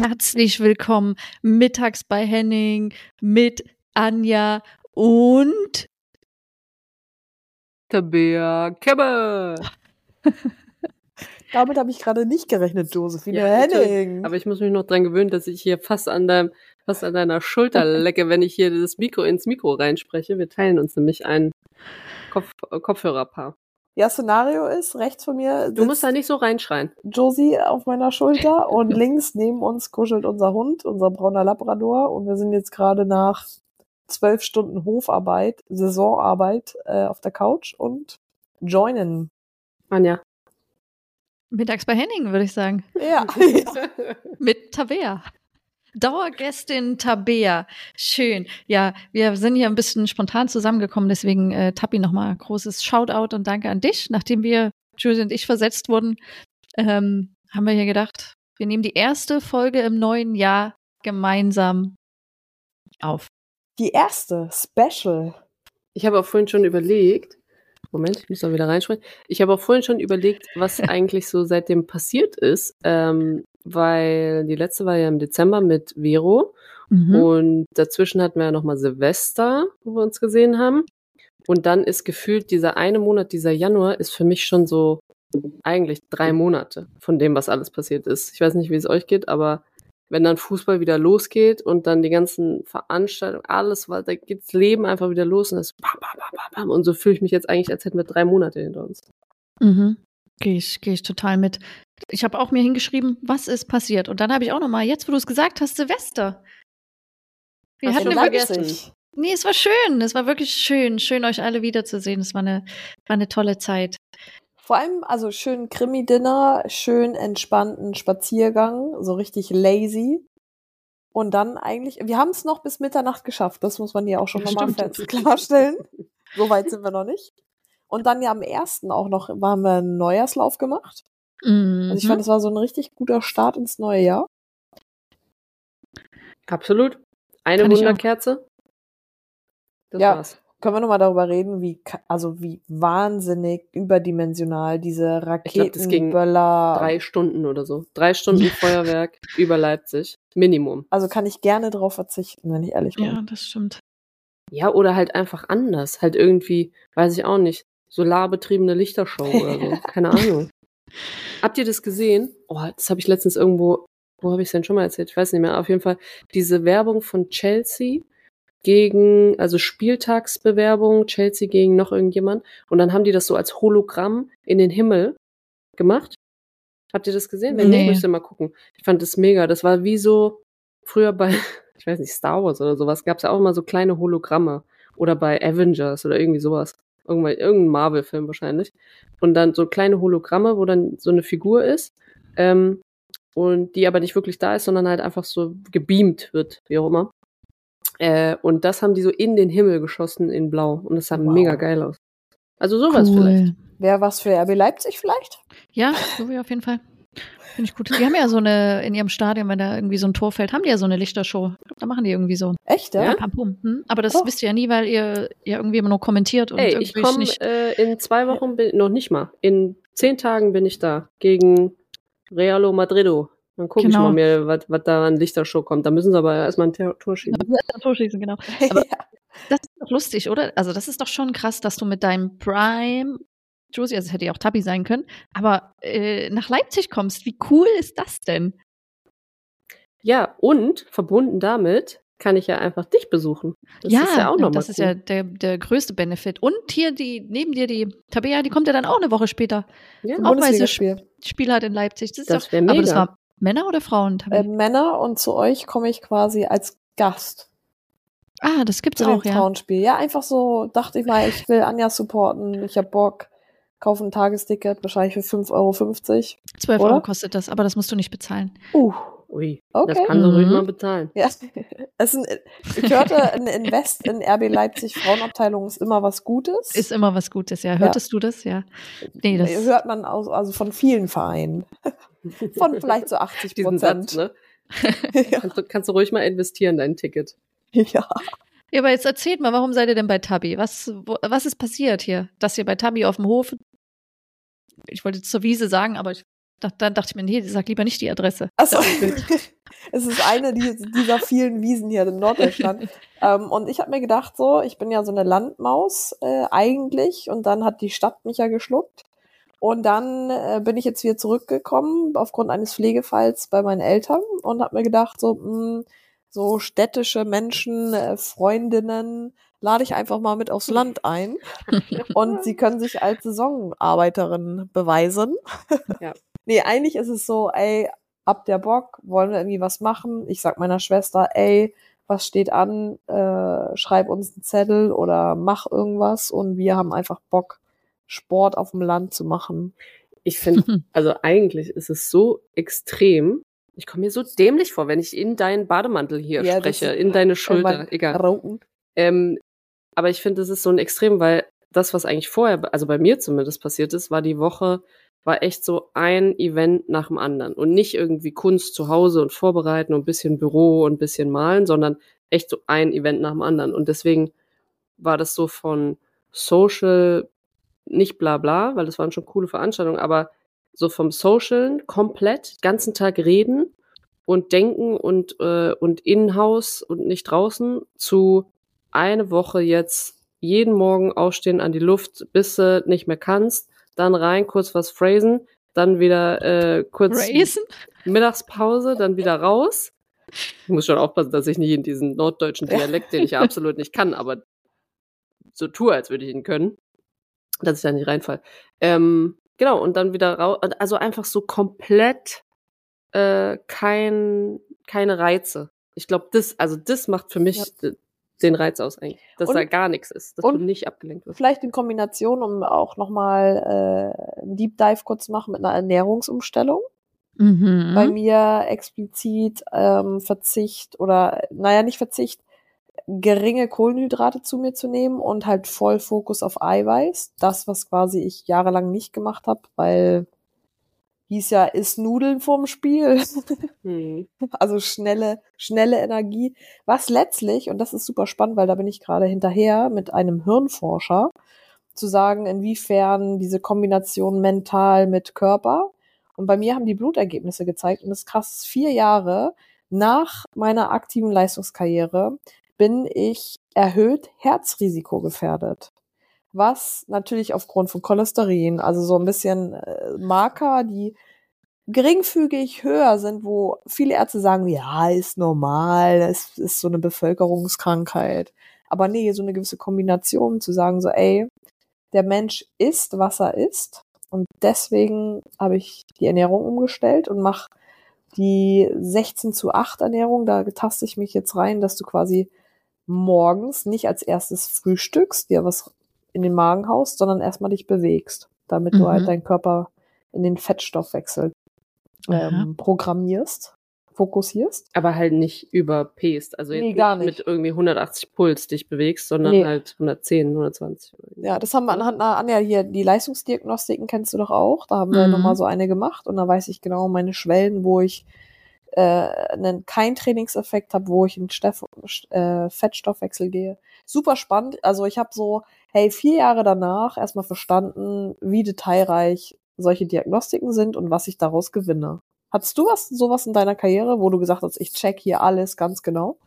Herzlich willkommen mittags bei Henning mit Anja und Tabea Kebbe. Damit habe ich gerade nicht gerechnet, Josephine Ja, Henning. Aber ich muss mich noch dran gewöhnen, dass ich hier fast an deinem, fast an deiner Schulter lecke, wenn ich hier das Mikro ins Mikro reinspreche. Wir teilen uns nämlich ein Kopf, Kopfhörerpaar. Ja, Szenario ist, rechts von mir Du musst da nicht so reinschreien. Josie auf meiner Schulter und links neben uns kuschelt unser Hund, unser brauner Labrador. Und wir sind jetzt gerade nach zwölf Stunden Hofarbeit, Saisonarbeit äh, auf der Couch und joinen. Anja. mittags bei Henning, würde ich sagen. Ja. Mit Tabea. Dauergästin Tabea. Schön. Ja, wir sind hier ein bisschen spontan zusammengekommen, deswegen äh, Tabi nochmal großes Shoutout und danke an dich. Nachdem wir, Julie und ich, versetzt wurden, ähm, haben wir hier gedacht, wir nehmen die erste Folge im neuen Jahr gemeinsam auf. Die erste, Special. Ich habe auch vorhin schon überlegt, Moment, ich muss da wieder reinsprechen. Ich habe auch vorhin schon überlegt, was eigentlich so seitdem passiert ist, ähm, weil die letzte war ja im Dezember mit Vero Mhm. und dazwischen hatten wir ja nochmal Silvester, wo wir uns gesehen haben. Und dann ist gefühlt dieser eine Monat, dieser Januar, ist für mich schon so eigentlich drei Monate von dem, was alles passiert ist. Ich weiß nicht, wie es euch geht, aber wenn dann Fußball wieder losgeht und dann die ganzen Veranstaltungen, alles, weil da geht's Leben einfach wieder los und das bam, bam, bam, bam, bam. Und so fühle ich mich jetzt eigentlich, als hätten wir drei Monate hinter uns. Mhm. Gehe ich, geh ich total mit. Ich habe auch mir hingeschrieben, was ist passiert. Und dann habe ich auch noch mal, jetzt wo du es gesagt hast, Silvester. Wir Hast hatten? Leipzig. Nee, es war schön. Es war wirklich schön. Schön, euch alle wiederzusehen. Es war eine, war eine tolle Zeit. Vor allem, also schön Krimi-Dinner, schön entspannten Spaziergang, so richtig lazy. Und dann eigentlich, wir haben es noch bis Mitternacht geschafft, das muss man hier auch schon Ja, nochmal klarstellen. so weit sind wir noch nicht. Und dann ja am ersten auch noch, haben wir einen Neujahrslauf gemacht. Also ich Mhm. fand, es war so ein richtig guter Start ins neue Jahr. Absolut. Eine auch. Wunderkerze. Das Ja. war's. Können wir nochmal darüber reden, wie, also wie wahnsinnig überdimensional diese Ich glaub, das ging Raketenböller. Drei Stunden oder so. Drei Stunden Feuerwerk über Leipzig. Minimum. Also kann ich gerne drauf verzichten, wenn ich ehrlich bin. Ja, das stimmt. Ja, oder halt einfach anders. Halt irgendwie, weiß ich auch nicht, solarbetriebene Lichtershow oder so. Keine Ahnung. Habt ihr das gesehen? Oh, das habe ich letztens irgendwo, wo habe ich es denn schon mal erzählt? Ich weiß nicht mehr. Auf jeden Fall diese Werbung von Chelsea gegen, also Spieltagsbewerbung, Chelsea gegen noch irgendjemand. Und dann haben die das so als Hologramm in den Himmel gemacht. Habt ihr das gesehen? Wenn Nee. nicht, müsst ihr mal gucken. Ich fand das mega. Das war wie so früher bei, ich weiß nicht, Star Wars oder sowas, gab es ja auch immer so kleine Hologramme. Oder bei Avengers oder irgendwie sowas. Irgendwann, irgendein Marvel-Film wahrscheinlich. Und dann so kleine Hologramme, wo dann so eine Figur ist. Ähm, und die aber nicht wirklich da ist, sondern halt einfach so gebeamt wird, wie auch immer. Äh, und das haben die so in den Himmel geschossen in Blau. Und das sah Wow. mega geil aus. Also sowas vielleicht. Wäre was für RB Leipzig vielleicht? Ja, so wie auf jeden Fall. Finde ich gut. Die haben ja so eine, in ihrem Stadion, wenn da irgendwie so ein Tor fällt, haben die ja so eine Lichtershow. Da machen die irgendwie so. Echt, ja? Ja? Hm? Aber das Oh. wisst ihr ja nie, weil ihr ja irgendwie immer nur kommentiert und Ey, ich komme äh, in zwei Wochen, bin, noch nicht mal. In zehn Tagen bin ich da. Gegen Realo Madrido. Dann gucke Genau. ich mal mir, was was da an Lichtershow kommt. Da müssen sie aber erstmal ein Tor schießen. Ja, Tor schießen, genau. Aber- ja. Das ist doch lustig, oder? Also, das ist doch schon krass, dass du mit deinem Prime, Josie, also es hätte ja auch Tabi sein können, aber äh, nach Leipzig kommst. Wie cool ist das denn? Ja, und verbunden damit kann ich ja einfach dich besuchen. Das ist ja auch nochmal das ist cool. ja der, der größte Benefit. Und hier die, neben dir die Tabea, die kommt ja dann auch eine Woche später. ja. Auch weil sie Bundesligaspiel. Spiel hat in Leipzig. Das, ist Das doch, wär Aber das mega. war Männer oder Frauen? Äh, Männer und zu euch komme ich quasi als Gast ah, das gibt's zu dem auch, ja. Frauenspiel. Ja, einfach so dachte ich mal, ich will Anja supporten, ich hab Bock, kaufe ein Tagesticket, wahrscheinlich für 5,50 Euro. 12 oder? Euro kostet das, aber das musst du nicht bezahlen. Uh, Ui, Okay. das kann ruhig Mhm. mal bezahlen. ja. Es ist ein, ich hörte, ein Invest in RB Leipzig Frauenabteilung ist immer was Gutes. Ist immer was Gutes, ja. Hörtest du das? Ja. Nee, das hört man aus, also von vielen Vereinen. Von vielleicht so 80 Diesen Satz, Prozent. ne? ja. Kannst du, kannst du ruhig mal investieren, dein Ticket. ja. Ja, aber jetzt erzählt mal, warum seid ihr denn bei Tabi? Was, wo, was ist passiert hier? Dass ihr bei Tabi auf dem Hof, ich wollte zur Wiese sagen, aber ich, dacht- dann dachte ich mir, nee, sag lieber nicht die Adresse. Achso. es ist eine dieser vielen Wiesen hier in Norddeutschland. ähm, und ich habe mir gedacht, so, ich bin ja so eine Landmaus äh, eigentlich. Und dann hat die Stadt mich ja geschluckt. Und dann äh, bin ich jetzt wieder zurückgekommen aufgrund eines Pflegefalls bei meinen Eltern und habe mir gedacht, so, mh, hm, so städtische Menschen, äh, Freundinnen, lade ich einfach mal mit aufs Land ein. und sie können sich als Saisonarbeiterin beweisen. Ja. nee, eigentlich ist es so, ey, ab der Bock, wollen wir irgendwie was machen? Ich sag meiner Schwester, ey, was steht an? Äh, schreib uns einen Zettel oder mach irgendwas und wir haben einfach Bock Sport auf dem Land zu machen. Ich finde, also eigentlich ist es so extrem. Ich komme mir so dämlich vor, wenn ich in deinen Bademantel hier ja, spreche, in deine Schulter, egal. Ähm, aber ich finde, es ist so ein Extrem, weil das, was eigentlich vorher, also bei mir zumindest passiert ist, war die Woche, war echt so ein Event nach dem anderen und nicht irgendwie Kunst zu Hause und vorbereiten und ein bisschen Büro und ein bisschen malen, sondern echt so ein Event nach dem anderen. Und deswegen war das so von Social nicht bla bla, weil das waren schon coole Veranstaltungen, aber so vom Socialen komplett, ganzen Tag reden und denken und, äh, und in-house und nicht draußen zu eine Woche jetzt jeden Morgen aufstehen an die Luft, bis du nicht mehr kannst, dann rein, kurz was phrasen, dann wieder äh, kurz Phrasen? Mittagspause, dann wieder raus. Ich muss schon aufpassen, dass ich nicht in diesen norddeutschen Dialekt, den ich ja absolut nicht kann, aber so tue, als würde ich ihn können dass ich da nicht reinfall. Ähm, genau, und dann wieder raus, also einfach so komplett äh, kein, keine Reize. Ich glaube, das, also das macht für mich ja. den Reiz aus eigentlich, dass und, da gar nichts ist, dass du nicht abgelenkt wirst. Vielleicht in Kombination, um auch nochmal äh, einen Deep Dive kurz zu machen mit einer Ernährungsumstellung. Mhm. Bei mir explizit ähm, Verzicht oder, naja, nicht Verzicht, geringe Kohlenhydrate zu mir zu nehmen und halt voll Fokus auf Eiweiß. Das, was quasi ich jahrelang nicht gemacht habe, weil hieß ja, ist Nudeln vorm Spiel. Hm. Also schnelle, schnelle Energie. Was letztlich, und das ist super spannend, weil da bin ich gerade hinterher mit einem Hirnforscher, zu sagen, inwiefern diese Kombination mental mit Körper. Und bei mir haben die Blutergebnisse gezeigt, und das ist krass, vier Jahre nach meiner aktiven Leistungskarriere bin ich erhöht Herzrisiko gefährdet. Was natürlich aufgrund von Cholesterin, also so ein bisschen äh, Marker, die geringfügig höher sind, wo viele Ärzte sagen, ja, ist normal, es ist so eine Bevölkerungskrankheit. Aber nee, so eine gewisse Kombination zu sagen, so, ey, der Mensch isst, was er isst. Und deswegen habe ich die Ernährung umgestellt und mache die 16 zu 8 Ernährung. Da taste ich mich jetzt rein, dass du quasi morgens nicht als erstes frühstückst, dir was in den Magen haust, sondern erstmal dich bewegst, damit mhm. du halt mhm. deinen Körper in den Fettstoffwechsel ähm, programmierst, fokussierst. Aber halt nicht überpest, also nee, gar nicht, mit irgendwie 180 Puls dich bewegst, sondern nee. halt 110, 120. Ja, das haben wir anhand einer Anja hier, die Leistungsdiagnostiken kennst du doch auch, da haben wir mhm. nochmal so eine gemacht und da weiß ich genau meine Schwellen, wo ich äh, einen, keinen Trainingseffekt habe, wo ich in Steff, äh, Fettstoffwechsel gehe. Super spannend. Also ich habe so, hey, vier Jahre danach erstmal verstanden, wie detailreich solche Diagnostiken sind und was ich daraus gewinne. Hattest du was, sowas in deiner Karriere, wo du gesagt hast, ich check hier alles ganz genau?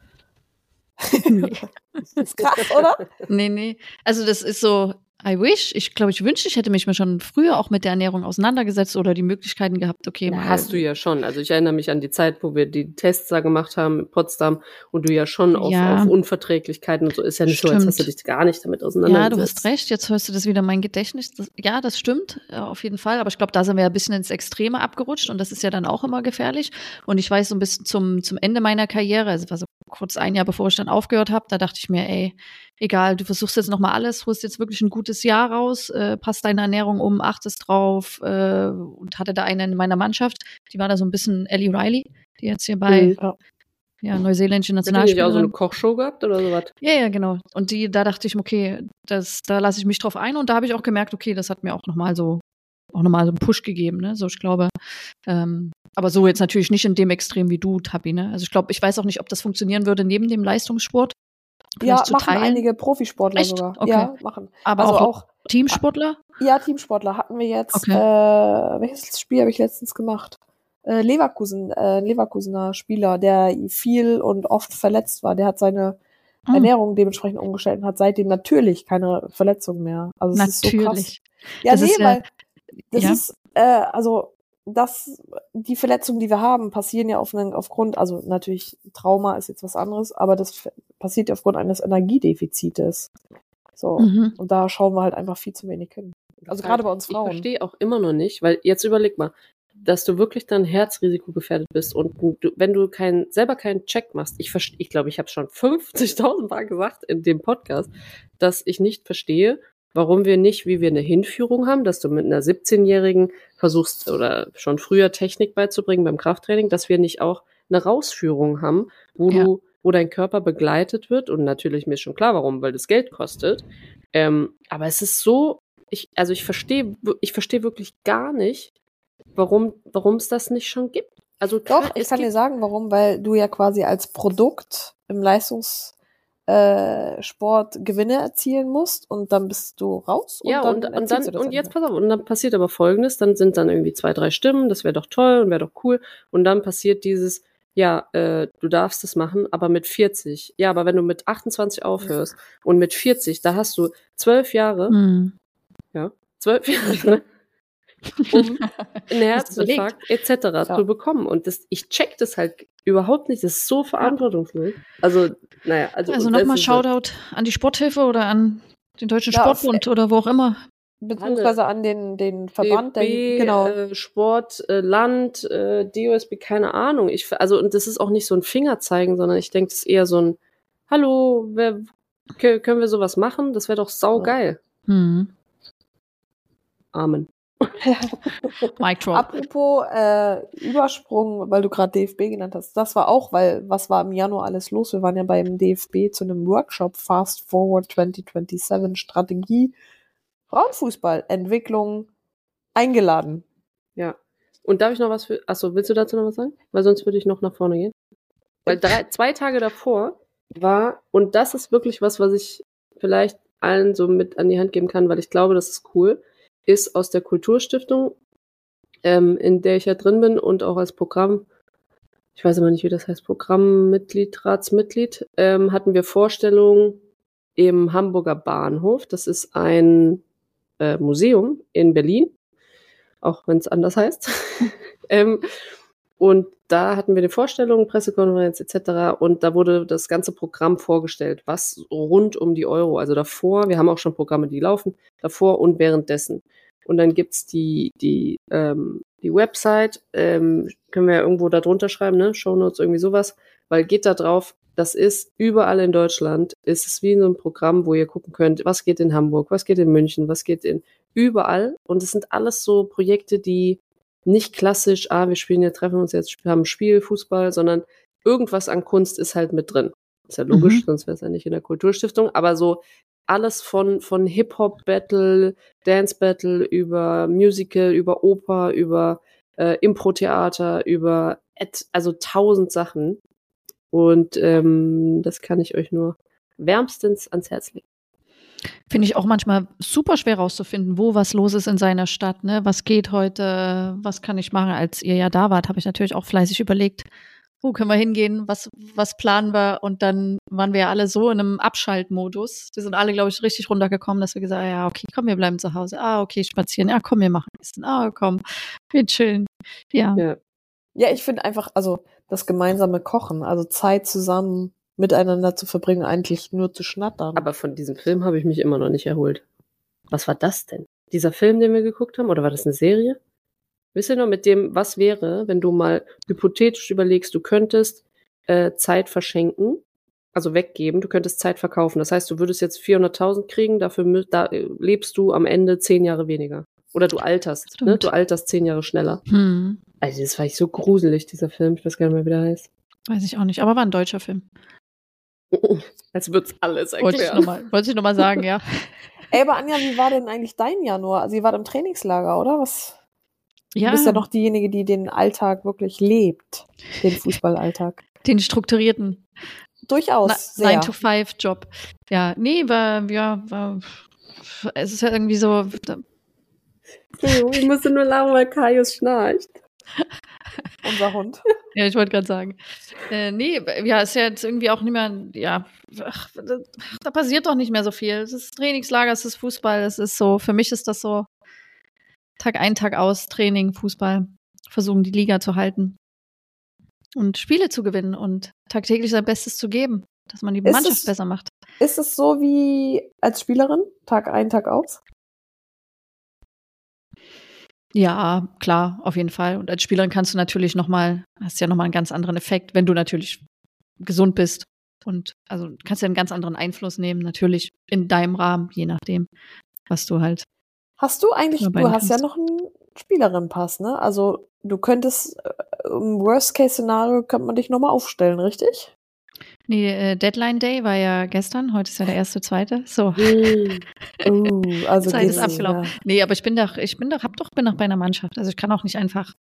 Nee. ist krass, oder? Nee, nee. Also das ist so, I wish. Ich glaube, ich wünschte, ich hätte mich mal schon früher auch mit der Ernährung auseinandergesetzt oder die Möglichkeiten gehabt, okay, mal. Hast du ja schon. Also ich erinnere mich an die Zeit, wo wir die Tests da gemacht haben in Potsdam und du ja schon auf, ja. auf Unverträglichkeiten und so ist ja nicht stimmt. so, als hast du dich gar nicht damit auseinandergesetzt. Ja, du hast recht. Jetzt hörst du das wieder mein Gedächtnis. Das, ja, das stimmt, auf jeden Fall. Aber ich glaube, da sind wir ja ein bisschen ins Extreme abgerutscht und das ist ja dann auch immer gefährlich. Und ich weiß so ein bisschen zum, zum Ende meiner Karriere, also war so kurz ein Jahr bevor ich dann aufgehört habe, da dachte ich mir, ey, egal, du versuchst jetzt nochmal alles, holst jetzt wirklich ein gutes Jahr raus, äh, passt deine Ernährung um, achtest drauf äh, und hatte da eine in meiner Mannschaft, die war da so ein bisschen Ellie Riley, die jetzt hier bei mhm. ja, neuseeländische Nationalspielerin. Hat die auch so eine Kochshow gehabt oder sowas? Ja, ja, genau. Und die, da dachte ich, okay, das, da lasse ich mich drauf ein und da habe ich auch gemerkt, okay, das hat mir auch nochmal so auch nochmal so einen Push gegeben, ne? So, ich glaube, ähm, aber so jetzt natürlich nicht in dem Extrem wie du, Tabi, ne? Also ich glaube, ich weiß auch nicht, ob das funktionieren würde neben dem Leistungssport. Ja, machen teilen. einige Profisportler Echt? sogar. Okay. Ja, machen. Aber also auch, auch Teamsportler? Ja, Teamsportler hatten wir jetzt. Okay. Äh, welches Spiel habe ich letztens gemacht? äh, Leverkusen, äh, Leverkusener Spieler, der viel und oft verletzt war. Der hat seine Hm. Ernährung dementsprechend umgestellt und hat seitdem natürlich keine Verletzungen mehr. Also es ist so krass. Natürlich. Ja, Das nee, ja- weil das ja. ist, äh, also das, die Verletzungen, die wir haben, passieren ja auf einen, aufgrund, also natürlich Trauma ist jetzt was anderes, aber das passiert ja aufgrund eines Energiedefizites. So. Mhm. Und da schauen wir halt einfach viel zu wenig hin. Also gerade bei uns Ich Frauen. verstehe auch immer noch nicht, weil jetzt überleg mal, dass du wirklich dann Herzrisiko gefährdet bist und du, wenn du kein, selber keinen Check machst, ich verstehe, ich glaube, ich habe schon 50.000 Mal gesagt in dem Podcast, dass ich nicht verstehe, warum wir nicht, wie wir eine Hinführung haben, dass du mit einer 17-Jährigen versuchst oder schon früher Technik beizubringen beim Krafttraining, dass wir nicht auch eine Rausführung haben, wo Ja. du, wo dein Körper begleitet wird und natürlich mir ist schon klar, warum, weil das Geld kostet. Ähm, aber es ist so, ich, also ich verstehe, ich verstehe wirklich gar nicht, warum, warum es das nicht schon gibt. Also Doch, klar, ich es kann dir sagen, warum, weil du ja quasi als Produkt im Leistungssport äh, Sport Gewinne erzielen musst und dann bist du raus und ja, dann und, und dann, du das und jetzt pass auf, und dann passiert aber folgendes, dann sind dann irgendwie zwei, drei Stimmen, das wäre doch toll und wäre doch cool. Und dann passiert dieses, ja, äh, du darfst es machen, aber mit 40. Ja, aber wenn du mit 28 aufhörst und mit 40, da hast du zwölf Jahre, Mhm. zwölf Jahre, um einen? Herzinfarkt etc. Ja. zu bekommen. Und das, ich check das halt überhaupt nicht. Das ist so verantwortungslos. Also, naja, also, Also nochmal ist halt- Shoutout an die Sporthilfe oder an den Deutschen Ja, Sportbund oder wo auch immer. Beziehungsweise an den, den Verband, der, DFB, genau. äh, Sport, äh, Land, äh, DOSB, keine Ahnung. Ich, also, und das ist auch nicht so ein Fingerzeigen, sondern ich denke, das ist eher so ein Hallo, wer, können wir sowas machen? Das wäre doch saugeil. Mhm. Amen. Mic drop. Apropos äh, Übersprung, weil du gerade DFB genannt hast, das war auch, weil was war im Januar alles los? Wir waren ja beim DFB zu einem Workshop Fast Forward 2027 Strategie Frauenfußball Entwicklung eingeladen. Ja. Und darf ich noch was für. Achso, willst du dazu noch was sagen? Weil sonst würde ich noch nach vorne gehen. Weil drei, zwei Tage davor war, und das ist wirklich was, was ich vielleicht allen so mit an die Hand geben kann, weil ich glaube, das ist cool, ist aus der Kulturstiftung, ähm, in der ich ja drin bin und auch als Programm, ich weiß immer nicht, wie das heißt, Programmmitglied, Ratsmitglied, ähm, hatten wir Vorstellungen im Hamburger Bahnhof. Das ist ein äh, Museum in Berlin, auch wenn es anders heißt. ähm, und da hatten wir eine Vorstellung, Pressekonferenz etc. Und da wurde das ganze Programm vorgestellt, was rund um die Euro, also davor, wir haben auch schon Programme, die laufen, davor und währenddessen. Und dann gibt's die, die, ähm, die Website, ähm, können wir ja irgendwo da drunter schreiben, ne? Shownotes, irgendwie sowas, weil geht da drauf, das ist überall in Deutschland, ist es wie in so einem Programm, wo ihr gucken könnt, was geht in Hamburg, was geht in München, was geht in überall. Und es sind alles so Projekte, die nicht klassisch, ah, wir spielen jetzt, treffen uns jetzt, haben ein Spiel, Fußball, sondern irgendwas an Kunst ist halt mit drin. Ist ja logisch, Mhm. sonst wäre es ja nicht in der Kulturstiftung, aber so alles von, von Hip-Hop-Battle, Dance-Battle über Musical, über Oper, über äh, Impro-Theater, über et, also tausend Sachen. Und ähm, das kann ich euch nur wärmstens ans Herz legen. Finde ich auch manchmal super schwer rauszufinden, wo was los ist in seiner Stadt. Ne? Was geht heute? Was kann ich machen? Als ihr ja da wart, habe ich natürlich auch fleißig überlegt, wo können wir hingehen? Was, was planen wir? Und dann waren wir ja alle so in einem Abschaltmodus. Die sind alle, glaube ich, richtig runtergekommen, dass wir gesagt haben, ja, okay, komm, wir bleiben zu Hause. Ah, okay, spazieren. Ja, komm, wir machen Essen. Ah, komm, wir chillen. Ja. Ja. Ja, ich finde einfach, also das gemeinsame Kochen, also Zeit zusammen miteinander zu verbringen, eigentlich nur zu schnattern. Aber von diesem Film habe ich mich immer noch nicht erholt. Was war das denn? Dieser Film, den wir geguckt haben? Oder war das eine Serie? Wisst ihr noch mit dem, was wäre, wenn du mal hypothetisch überlegst, du könntest äh, Zeit verschenken, also weggeben, du könntest Zeit verkaufen. Das heißt, du würdest jetzt 400.000 kriegen, dafür da, äh, lebst du am Ende zehn Jahre weniger. Oder du alterst, ne? Du alterst zehn Jahre schneller. Hm, Also das war ich so gruselig, dieser Film. Ich weiß gar nicht mehr, wie der heißt. weiß ich auch nicht, aber war ein deutscher Film. Als wird's alles Wollte ich erklären. nochmal wollte ich noch mal sagen, ja. Ey, aber Anja, wie war denn eigentlich dein Januar? Also, ihr wart im Trainingslager, oder? Was? ja. Du bist ja noch diejenige, die den Alltag wirklich lebt, den Fußballalltag. Den strukturierten Durchaus sehr. 9-to-5-Job. Ja, nee, war, ja, war, es ist ja irgendwie so, ich musste nur lachen, weil Kaius schnarcht. Unser Hund. Ja, ich wollte gerade sagen. Äh, nee, ja, ist ja jetzt irgendwie auch nicht mehr, ja, ach, da, passiert doch nicht mehr so viel. Es ist Trainingslager, es ist Fußball, es ist so, für mich ist das so Tag ein, Tag aus, Training, Fußball, versuchen die Liga zu halten und Spiele zu gewinnen und tagtäglich sein Bestes zu geben, dass man die Ist Mannschaft es- besser macht. Ist es so wie als Spielerin? Tag ein, Tag aus? Ja, klar, auf jeden Fall. Und als Spielerin kannst du natürlich noch mal, hast ja noch mal einen ganz anderen Effekt, wenn du natürlich gesund bist. Und also kannst ja einen ganz anderen Einfluss nehmen, natürlich in deinem Rahmen, je nachdem, was du halt. Hast du eigentlich, du hast ja noch einen Spielerin-Pass, ne? Also du könntest äh, im Worst-Case-Szenario könnte man dich nochmal aufstellen, richtig? Nee, äh, Deadline Day war ja gestern, heute ist ja der erste, zweite. So. Hm. Oh, also Zeit ist abgelaufen. Nee, aber ich bin doch, ich bin doch, hab doch, bin doch bei einer Mannschaft. Also ich kann auch nicht einfach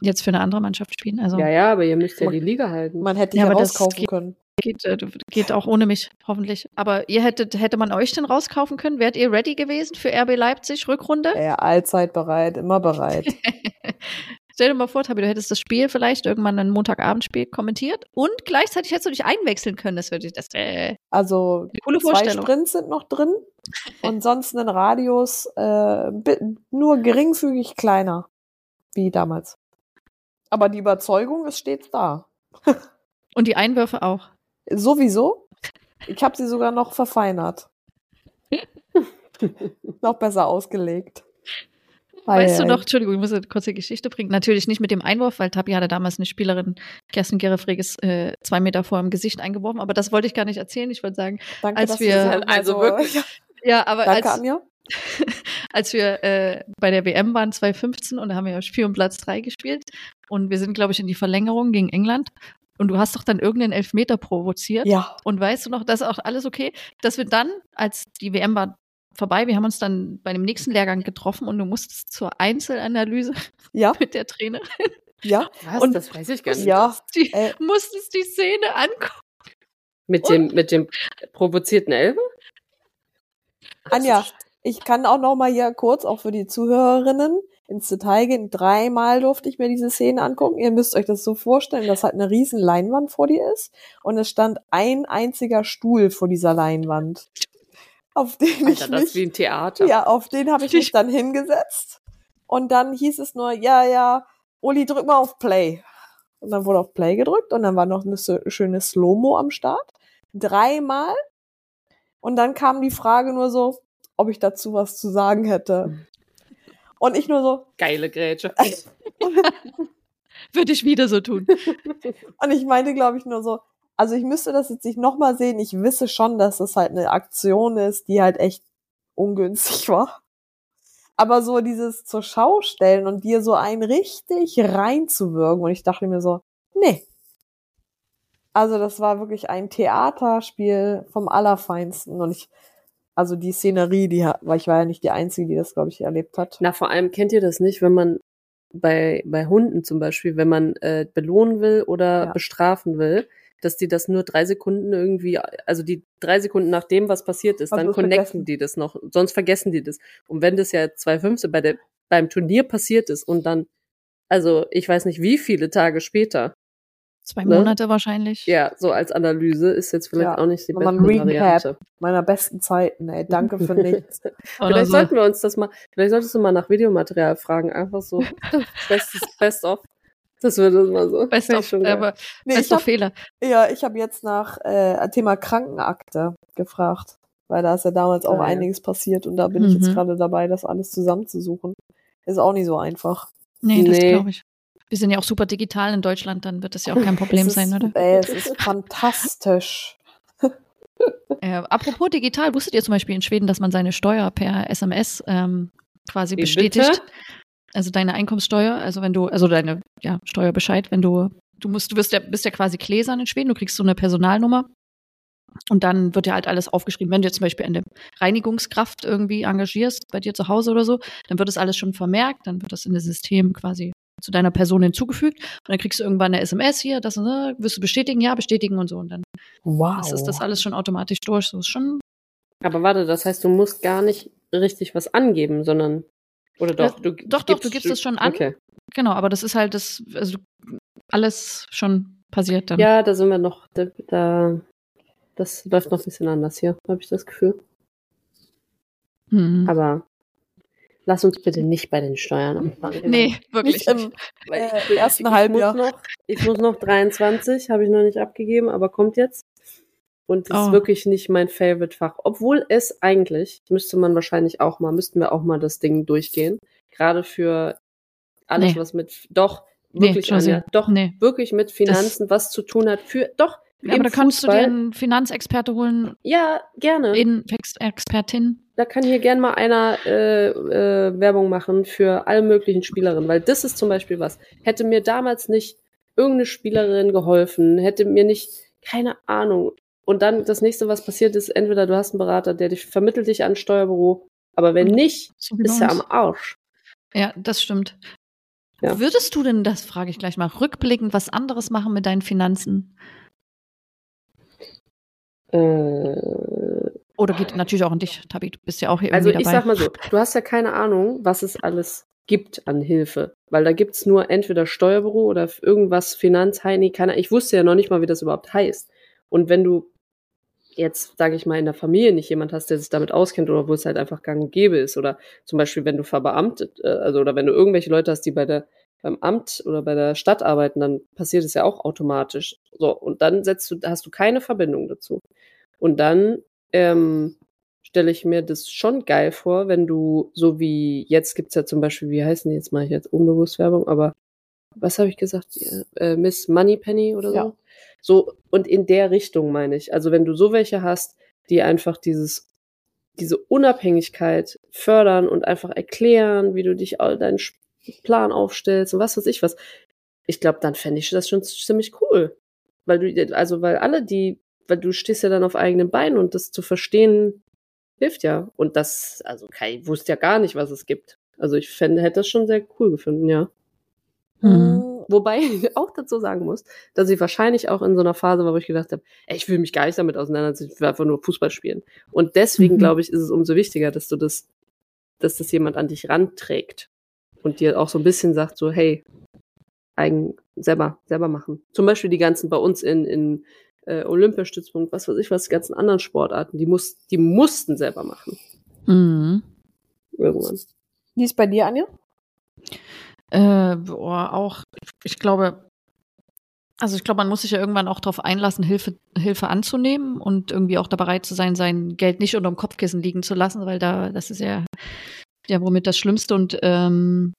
jetzt für eine andere Mannschaft spielen. Also Ja, ja, aber ihr müsst ja Man- die Liga halten. Man hätte Ja, rauskaufen geht- können. geht, äh, geht auch ohne mich, hoffentlich. Aber ihr hättet, hätte man euch denn rauskaufen können? Wärt ihr ready gewesen für RB Leipzig, Rückrunde? Ja, allzeit bereit, immer bereit. Stell dir mal vor, Tabi, du hättest das Spiel vielleicht irgendwann ein Montagabendspiel kommentiert und gleichzeitig hättest du dich einwechseln können. Das würde ich, das eine Also coole zwei. Sprints sind noch drin und sonst ein Radius äh, nur geringfügig kleiner wie damals. Aber die Überzeugung ist stets da. Und die Einwürfe auch. Sowieso. Ich habe sie sogar noch verfeinert. noch besser ausgelegt. Weißt du noch, Entschuldigung, ich muss eine kurze Geschichte bringen. Natürlich nicht mit dem Einwurf, weil Tabi hatte damals eine Spielerin, Kerstin Gerefreges, äh, zwei Meter vor dem Gesicht eingeworfen. Aber das wollte ich gar nicht erzählen. Ich wollte sagen, Danke, als wir- halt Also so- wirklich. Ja, ja, aber danke, als, Anja. als wir äh, bei der WM waren 2015 und da haben wir ja Spiel um Platz drei gespielt und wir sind, glaube ich, in die Verlängerung gegen England und du hast doch dann irgendeinen Elfmeter provoziert Ja, und weißt du noch, das ist auch alles okay, dass wir dann, als die WM war vorbei, wir haben uns dann bei dem nächsten Lehrgang getroffen und du musstest zur Einzelanalyse ja, mit der Trainer, ja. Was? Und- das weiß ich gar nicht. Ja, die, Äh. musstest die Szene angucken. Mit dem, mit dem provozierten Elber? Anja, ich kann auch noch mal hier kurz, auch für die Zuhörerinnen, ins Detail gehen. Dreimal durfte ich mir diese Szene angucken. Ihr müsst euch das so vorstellen, dass halt eine riesen Leinwand vor dir ist und es stand ein einziger Stuhl vor dieser Leinwand, auf den ich Alter, das ist wie ein Theater. ja, auf den habe ich mich dann hingesetzt und dann hieß es nur, ja, ja, Uli, drück mal auf Play. Und dann wurde auf Play gedrückt und dann war noch eine so- schöne Slow-Mo am Start. Dreimal. Und dann kam die Frage nur so, ob ich dazu was zu sagen hätte. Und ich nur so, Geile Grätsche. Würde ich wieder so tun. und ich meinte, glaube ich, nur so, also ich müsste das jetzt nicht nochmal sehen. Ich wisse schon, dass das halt eine Aktion ist, die halt echt ungünstig war. Aber so dieses zur Schau stellen und dir so einen richtig reinzuwirken. Und ich dachte mir so, nee. Also das war wirklich ein Theaterspiel vom Allerfeinsten. Und ich, also die Szenerie, die, weil ich war ja nicht die Einzige, die das, glaube ich, erlebt hat. Na, vor allem kennt ihr das nicht, wenn man bei, bei Hunden zum Beispiel, wenn man äh, belohnen will oder Ja. bestrafen will, dass die das nur drei Sekunden irgendwie, also die drei Sekunden nach dem, was passiert ist, Also dann connecten vergessen. die das noch, sonst vergessen die das. Und wenn das ja 2.15 bei der, beim Turnier passiert ist und dann, also ich weiß nicht wie viele Tage später, Zwei Ne? Monate wahrscheinlich. ja, so als Analyse ist jetzt vielleicht Ja, auch nicht die beste. Variante. Meiner besten Zeiten, ey. Danke für nichts. Vielleicht so. sollten wir uns das mal, vielleicht solltest du mal nach Videomaterial fragen, einfach so, bestes, best of. Das würde das mal so. Best of, schon aber Nee, best ich of hab, Fehler. ja, ich habe jetzt nach äh, Thema Krankenakte gefragt. Weil da ist ja damals auch Ah, ja. einiges passiert und da bin ich jetzt Mhm. gerade dabei, das alles zusammenzusuchen. Ist auch nicht so einfach. Nee, das Nee. glaube ich. Wir sind ja auch super digital in Deutschland, dann wird das ja auch kein Problem ist, sein, oder? Ey, es ist fantastisch. Äh, apropos digital, wusstet ihr zum Beispiel in Schweden, dass man seine Steuer per SMS ähm, quasi Wie bestätigt? bitte? Also deine Einkommenssteuer, also wenn du, also deine ja, Steuerbescheid, wenn du, du musst, du bist ja, bist ja quasi Gläsern in Schweden, du kriegst so eine Personalnummer und dann wird ja halt alles aufgeschrieben. Wenn du jetzt zum Beispiel eine Reinigungskraft irgendwie engagierst, bei dir zu Hause oder so, dann wird das alles schon vermerkt, dann wird das in das System quasi zu deiner Person hinzugefügt und dann kriegst du irgendwann eine SMS hier, das ne, wirst du bestätigen, ja, bestätigen und so und dann Wow. das ist das alles schon automatisch durch. So ist schon. Aber warte, das heißt, du musst gar nicht richtig was angeben, sondern oder doch, Ja, du doch, doch, du gibst es schon an. Okay. genau, aber das ist halt das, also alles schon passiert dann. Ja, da sind wir noch, da, da das läuft noch ein bisschen anders hier, habe ich das Gefühl. Hm. Aber lass uns bitte nicht bei den Steuern anfangen. Nee, wirklich. Nicht im Weil äh, ersten Halbjahr. Muss noch, ich muss noch 23, habe ich noch nicht abgegeben, aber kommt jetzt. Und das Oh. ist wirklich nicht mein Favorite-Fach. Obwohl es eigentlich, müsste man wahrscheinlich auch mal, müssten wir auch mal das Ding durchgehen. Gerade für alles, Nee. was mit, doch, Nee, wirklich, Josie, Anja, doch, nee. wirklich mit Finanzen was zu tun hat. Für, doch, Ja, aber da kannst du dir Fußball. einen Finanzexperte holen, Ja, gerne. in Ex Expertin. da kann hier gern mal einer äh, äh, Werbung machen für alle möglichen Spielerinnen, weil das ist zum Beispiel was. Hätte mir damals nicht irgendeine Spielerin geholfen, hätte mir nicht, keine Ahnung. Und dann das nächste, was passiert ist, entweder du hast einen Berater, der dich vermittelt dich an ein Steuerbüro, aber wenn nicht, So ist er am Arsch. Ja, das stimmt. Ja. Würdest du denn, das frage ich gleich mal, rückblickend was anderes machen mit deinen Finanzen? Äh, Oder geht natürlich auch an dich, Tabi, du bist ja auch hier also irgendwie ich dabei. sag mal so, du hast ja keine Ahnung, was es alles gibt an Hilfe. Weil da gibt's nur entweder Steuerbüro oder irgendwas Finanzheini, keine Ich wusste ja noch nicht mal, wie das überhaupt heißt. Und wenn du jetzt, sage ich mal, in der Familie nicht jemand hast, der sich damit auskennt oder wo es halt einfach gang und gäbe ist oder zum Beispiel, wenn du verbeamtet, äh, also oder wenn du irgendwelche Leute hast, die bei der beim Amt oder bei der Stadt arbeiten, dann passiert es ja auch automatisch. So und dann setzt du, hast du keine Verbindung dazu. Und dann ähm, stelle ich mir das schon geil vor, wenn du so wie jetzt gibt's ja zum Beispiel, wie heißen die jetzt mache ich jetzt unbewusst Werbung, aber was habe ich gesagt? Äh, Miss Moneypenny oder so. Ja. So, und in der Richtung meine ich. Also wenn du so welche hast, die einfach dieses, diese Unabhängigkeit fördern und einfach erklären, wie du dich all deinen Plan aufstellst und was weiß ich was. Ich glaube, dann fände ich das schon ziemlich cool. Weil du, also weil alle die, weil du stehst ja dann auf eigenen Beinen und das zu verstehen hilft ja. Und das, also Kai wusste ja gar nicht, was es gibt. Also ich fände, hätte das schon sehr cool gefunden, ja. Mhm. Wobei ich auch dazu sagen muss, dass ich wahrscheinlich auch in so einer Phase war, wo ich gedacht habe, ey, ich will mich gar nicht damit auseinandersetzen, ich will einfach nur Fußball spielen. Und deswegen Mhm. glaube ich, ist es umso wichtiger, dass du das, dass das jemand an dich ranträgt und dir auch so ein bisschen sagt, so, hey, eigen, selber, selber machen. Zum Beispiel die ganzen bei uns in, in äh, Olympiastützpunkt, was weiß ich was, die ganzen anderen Sportarten, die muss, die mussten selber machen. Mhm. Irgendwann. Wie ist bei dir, Anja? Äh, boah, auch, ich glaube, also ich glaube, man muss sich ja irgendwann auch darauf einlassen, Hilfe, Hilfe anzunehmen und irgendwie auch da bereit zu sein, sein Geld nicht unter dem Kopfkissen liegen zu lassen, weil da, das ist ja, ja womit das Schlimmste und ähm,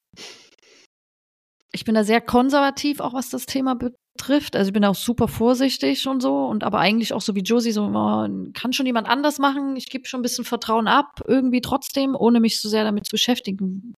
ich bin da sehr konservativ, auch was das Thema betrifft. Also ich bin auch super vorsichtig und so und aber eigentlich auch so wie Josie, so oh, kann schon jemand anders machen. Ich gebe schon ein bisschen Vertrauen ab, irgendwie trotzdem, ohne mich so sehr damit zu beschäftigen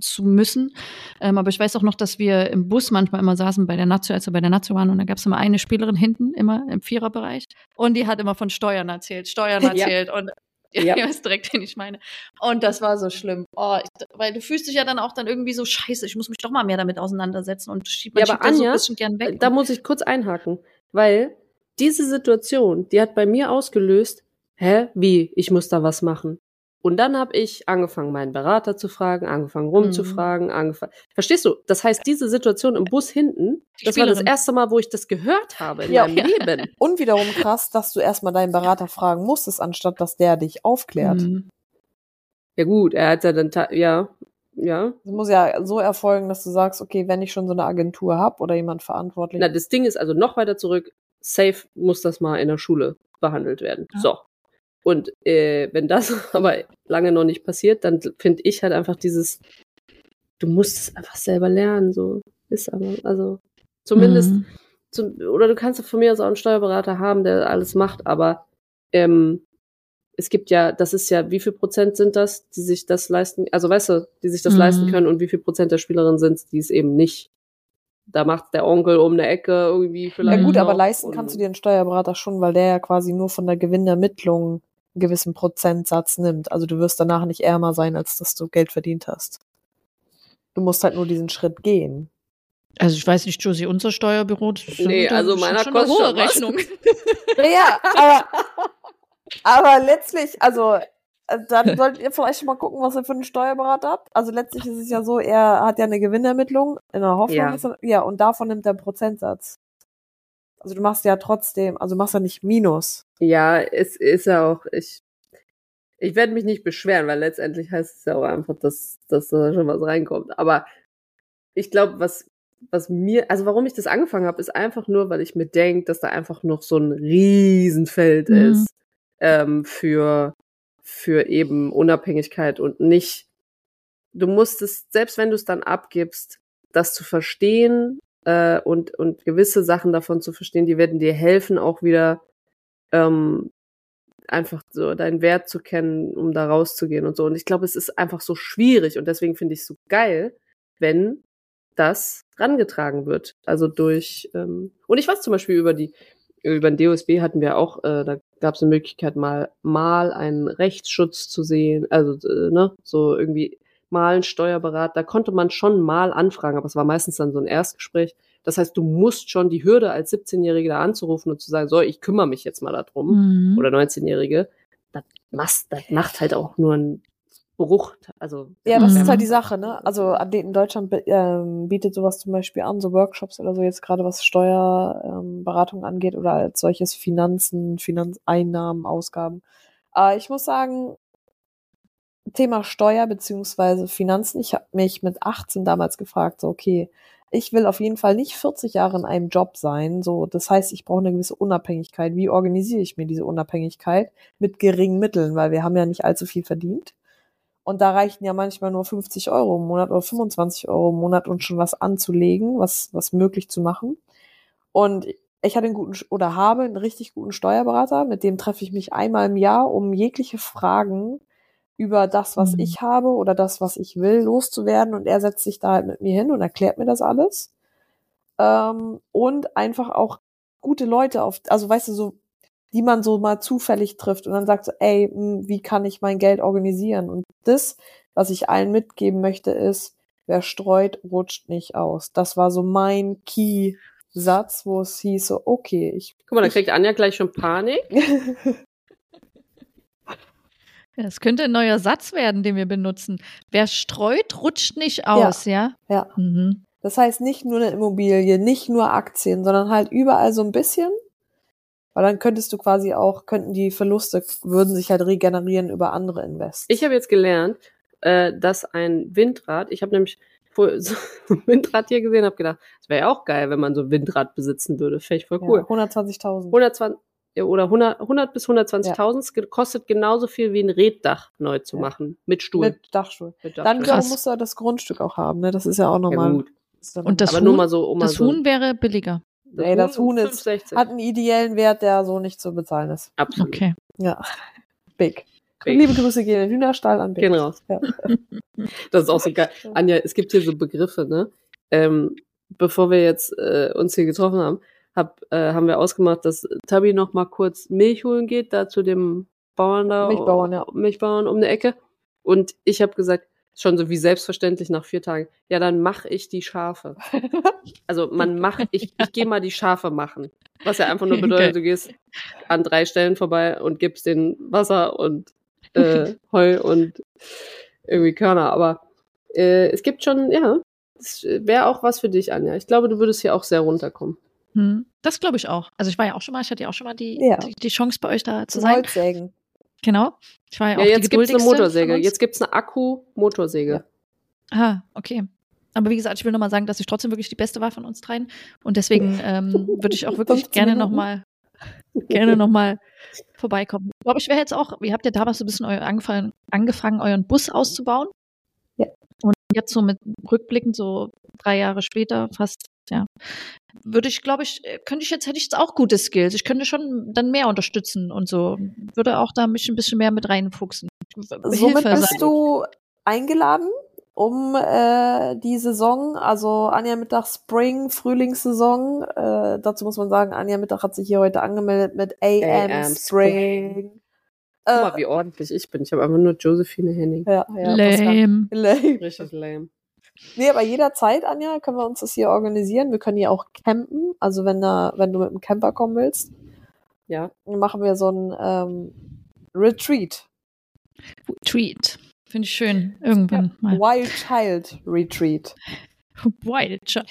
zu müssen. Ähm, aber ich weiß auch noch, dass wir im Bus manchmal immer saßen bei der Nazio, als wir bei der Nazio waren, und da gab es immer eine Spielerin hinten, immer im Viererbereich. Und die hat immer von Steuern erzählt, Steuern Ja. erzählt. Und ja. Ja. ihr wisst direkt, wen ich meine. Und das war so schlimm. Oh, ich, weil du fühlst dich ja dann auch dann irgendwie so scheiße, ich muss mich doch mal mehr damit auseinandersetzen und schieb, man Ja, aber so ein bisschen gern weg. Da muss ich kurz einhaken, weil diese Situation, die hat bei mir ausgelöst, hä, wie, ich muss da was machen. Und dann habe ich angefangen, meinen Berater zu fragen, angefangen rumzufragen, angefangen. Verstehst du? Das heißt, diese Situation im Bus hinten, Die das war das Spielerin. erste Mal, wo ich das gehört habe in Ja. meinem Leben. Und wiederum krass, dass du erstmal deinen Berater fragen musstest, anstatt dass der dich aufklärt. Mhm. Ja gut, er hat ja dann, ja, ja. Es muss ja so erfolgen, dass du sagst, okay, wenn ich schon so eine Agentur hab oder jemand verantwortlich. Na, das Ding ist also noch weiter zurück. Safe muss das mal in der Schule behandelt werden. Ja. So. Und äh, wenn das aber lange noch nicht passiert, dann finde ich halt einfach dieses, du musst es einfach selber lernen. So ist aber, also zumindest, Mhm. zum, oder du kannst von mir aus auch einen Steuerberater haben, der alles macht, aber ähm, es gibt ja, das ist ja, wie viel Prozent sind das, die sich das leisten, also weißt du, die sich das Mhm. leisten können und wie viel Prozent der Spielerinnen sind, die es eben nicht. Da macht der Onkel um eine Ecke irgendwie ja vielleicht. gut, aber leisten kannst du dir einen Steuerberater schon, weil der ja quasi nur von der Gewinnermittlung gewissen Prozentsatz nimmt. Also du wirst danach nicht ärmer sein, als dass du Geld verdient hast. Du musst halt nur diesen Schritt gehen. Also ich weiß nicht, Josie, unser Steuerbüro, Nee, schon- also meiner schon eine kostet hohe schon. Rechnung. Ja, aber, aber letztlich, also äh, dann solltet ihr vielleicht mal gucken, was ihr für einen Steuerberater habt. Also letztlich ist es ja so, er hat ja eine Gewinnermittlung in der Hoffnung, Ja. dass er, ja, und davon nimmt er einen Prozentsatz. Also du machst ja trotzdem, also du machst ja nicht Minus. Ja, es ist ja auch, ich, ich werde mich nicht beschweren, weil letztendlich heißt es ja auch einfach, dass, dass da schon was reinkommt. Aber ich glaube, was, was mir, also warum ich das angefangen habe, ist einfach nur, weil ich mir denke, dass da einfach noch so ein Riesenfeld Mhm. ist ähm, für, für eben Unabhängigkeit und nicht, du musst es, selbst wenn du es dann abgibst, das zu verstehen äh, und, und gewisse Sachen davon zu verstehen, die werden dir helfen, auch wieder ähm, einfach so deinen Wert zu kennen, um da rauszugehen und so. Und ich glaube, es ist einfach so schwierig und deswegen finde ich es so geil, wenn das rangetragen wird. Also durch ähm, und ich weiß zum Beispiel über die über den DOSB hatten wir auch, äh, da gab es eine Möglichkeit mal mal einen Rechtsschutz zu sehen, also äh, ne so irgendwie mal einen Steuerberater. Da konnte man schon mal anfragen, aber es war meistens dann so ein Erstgespräch. Das heißt, du musst schon die Hürde als 17-Jährige da anzurufen und zu sagen, so, ich kümmere mich jetzt mal darum Mhm. oder 19-Jährige, das, machst- das macht halt auch nur einen Bruch. Also, Ja, das ist halt die Sache, ne? Also in Deutschland ähm, bietet sowas zum Beispiel an, so Workshops oder so jetzt gerade was Steuerberatung ähm, angeht oder als solches Finanzen, Finanzeinnahmen, Ausgaben. Aber ich muss sagen, Thema Steuer beziehungsweise Finanzen, ich habe mich mit 18 damals gefragt, so okay, ich will auf jeden Fall nicht 40 Jahre in einem Job sein. So, das heißt, ich brauche eine gewisse Unabhängigkeit. Wie organisiere ich mir diese Unabhängigkeit mit geringen Mitteln, weil wir haben ja nicht allzu viel verdient. Und da reichten ja manchmal nur 50 Euro im Monat oder 25 Euro im Monat, um schon was anzulegen, was, was möglich zu machen. Und ich hatte einen guten oder habe einen richtig guten Steuerberater, mit dem treffe ich mich einmal im Jahr, um jegliche Fragen über das, was Mhm. ich habe oder das, was ich will, loszuwerden. Und er setzt sich da halt mit mir hin und erklärt mir das alles. Ähm, und einfach auch gute Leute auf, also weißt du, so, die man so mal zufällig trifft und dann sagt so, ey, mh, wie kann ich mein Geld organisieren? Und das, was ich allen mitgeben möchte, ist, wer streut, rutscht nicht aus. Das war so mein Key-Satz, wo es hieß so, okay, ich guck mal, da kriegt Anja gleich schon Panik. Ja, Das könnte ein neuer Satz werden, den wir benutzen. Wer streut, rutscht nicht aus, ja? Ja. Mhm. Das heißt nicht nur eine Immobilie, nicht nur Aktien, sondern halt überall so ein bisschen. Weil dann könntest du quasi auch, könnten die Verluste, würden sich halt regenerieren über andere Invests. Ich habe jetzt gelernt, äh, dass ein Windrad, ich habe nämlich vor- so ein Windrad hier gesehen, habe gedacht, es wäre ja auch geil, wenn man so ein Windrad besitzen würde. Fände ich voll cool. ja, 120.000. 120 ja, oder 100, 100 bis 120.000 Es ge- kostet genauso viel wie ein Reddach neu zu Ja. machen. Mit Stuhl. Mit Dachstuhl. Mit Dann Dachstuhl. wiederum Krass. musst du ja das Grundstück auch haben, ne? Das ist ja auch ja, nochmal. gut. dann Und das Aber nochmal- nur mal so, um Das so. Huhn wäre billiger. Nee, das Huhn ist- 5,60. hat einen ideellen Wert, der so nicht zu bezahlen ist. Absolut. Okay. Ja. Big. Big. Liebe Grüße gehen in den Hühnerstall an Big. Gehen raus. Ja. Das ist auch so geil. Anja, es gibt hier so Begriffe, ne? Ähm, bevor wir jetzt äh, uns hier getroffen haben, hab, äh, haben wir ausgemacht, dass Tabi noch mal kurz Milch holen geht, da zu dem Bauern da. Milchbauern, ja. Milchbauern um eine Ecke. Und ich habe gesagt, schon so wie selbstverständlich nach vier Tagen, ja, dann mache ich die Schafe. Also man macht, ich, ich gehe mal die Schafe machen. Was ja einfach nur bedeutet, Okay. du gehst an drei Stellen vorbei und gibst den Wasser und äh, Heu und irgendwie Körner. Aber äh, es gibt schon, ja, das wäre auch was für dich, Anja. Ich glaube, du würdest hier auch sehr runterkommen. Hm. Das glaube ich auch. Also ich war ja auch schon mal, ich hatte ja auch schon mal die, Ja. die, die Chance bei euch da zu sein. Holzsägen. Genau. Ich war ja, Ja, auch die jetzt gibt's eine geduldigste Motorsäge. Jetzt gibt's eine Akku-Motorsäge. Ah, okay. Aber wie gesagt, ich will nochmal sagen, dass ich trotzdem wirklich die beste war von uns dreien. Und deswegen ähm, würde ich auch wirklich 15 gerne nochmal gerne noch mal vorbeikommen. Ich glaube, ich wäre jetzt auch, ihr habt ja damals so ein bisschen eu angefangen, angefangen, euren Bus auszubauen. Ja. Und jetzt so mit rückblickend, so drei Jahre später, fast, ja, würde ich, glaube ich, äh, könnte ich jetzt, hätte ich jetzt auch gute Skills. Ich könnte schon dann mehr unterstützen und so. Würde auch da mich ein bisschen mehr mit reinfuchsen. Somit Hilfe bist sein. du eingeladen, um äh, die Saison, also Anja Mittag Spring, Frühlingssaison, äh, dazu muss man sagen, Anja Mittag hat sich hier heute angemeldet mit AM, AM Spring. Guck mal, wie ordentlich ich bin. Ich habe einfach nur Josephine Henning. ja, ja. Lame. Lame. Richtig lame. Nee, aber jederzeit, Anja, können wir uns das hier organisieren. Wir können hier auch campen. Also wenn da, wenn du mit dem Camper kommen willst, Ja. dann machen wir so ein ähm, Retreat. Treat. Finde ich schön. Irgendwann mal. Wild Child Retreat. Wild Child.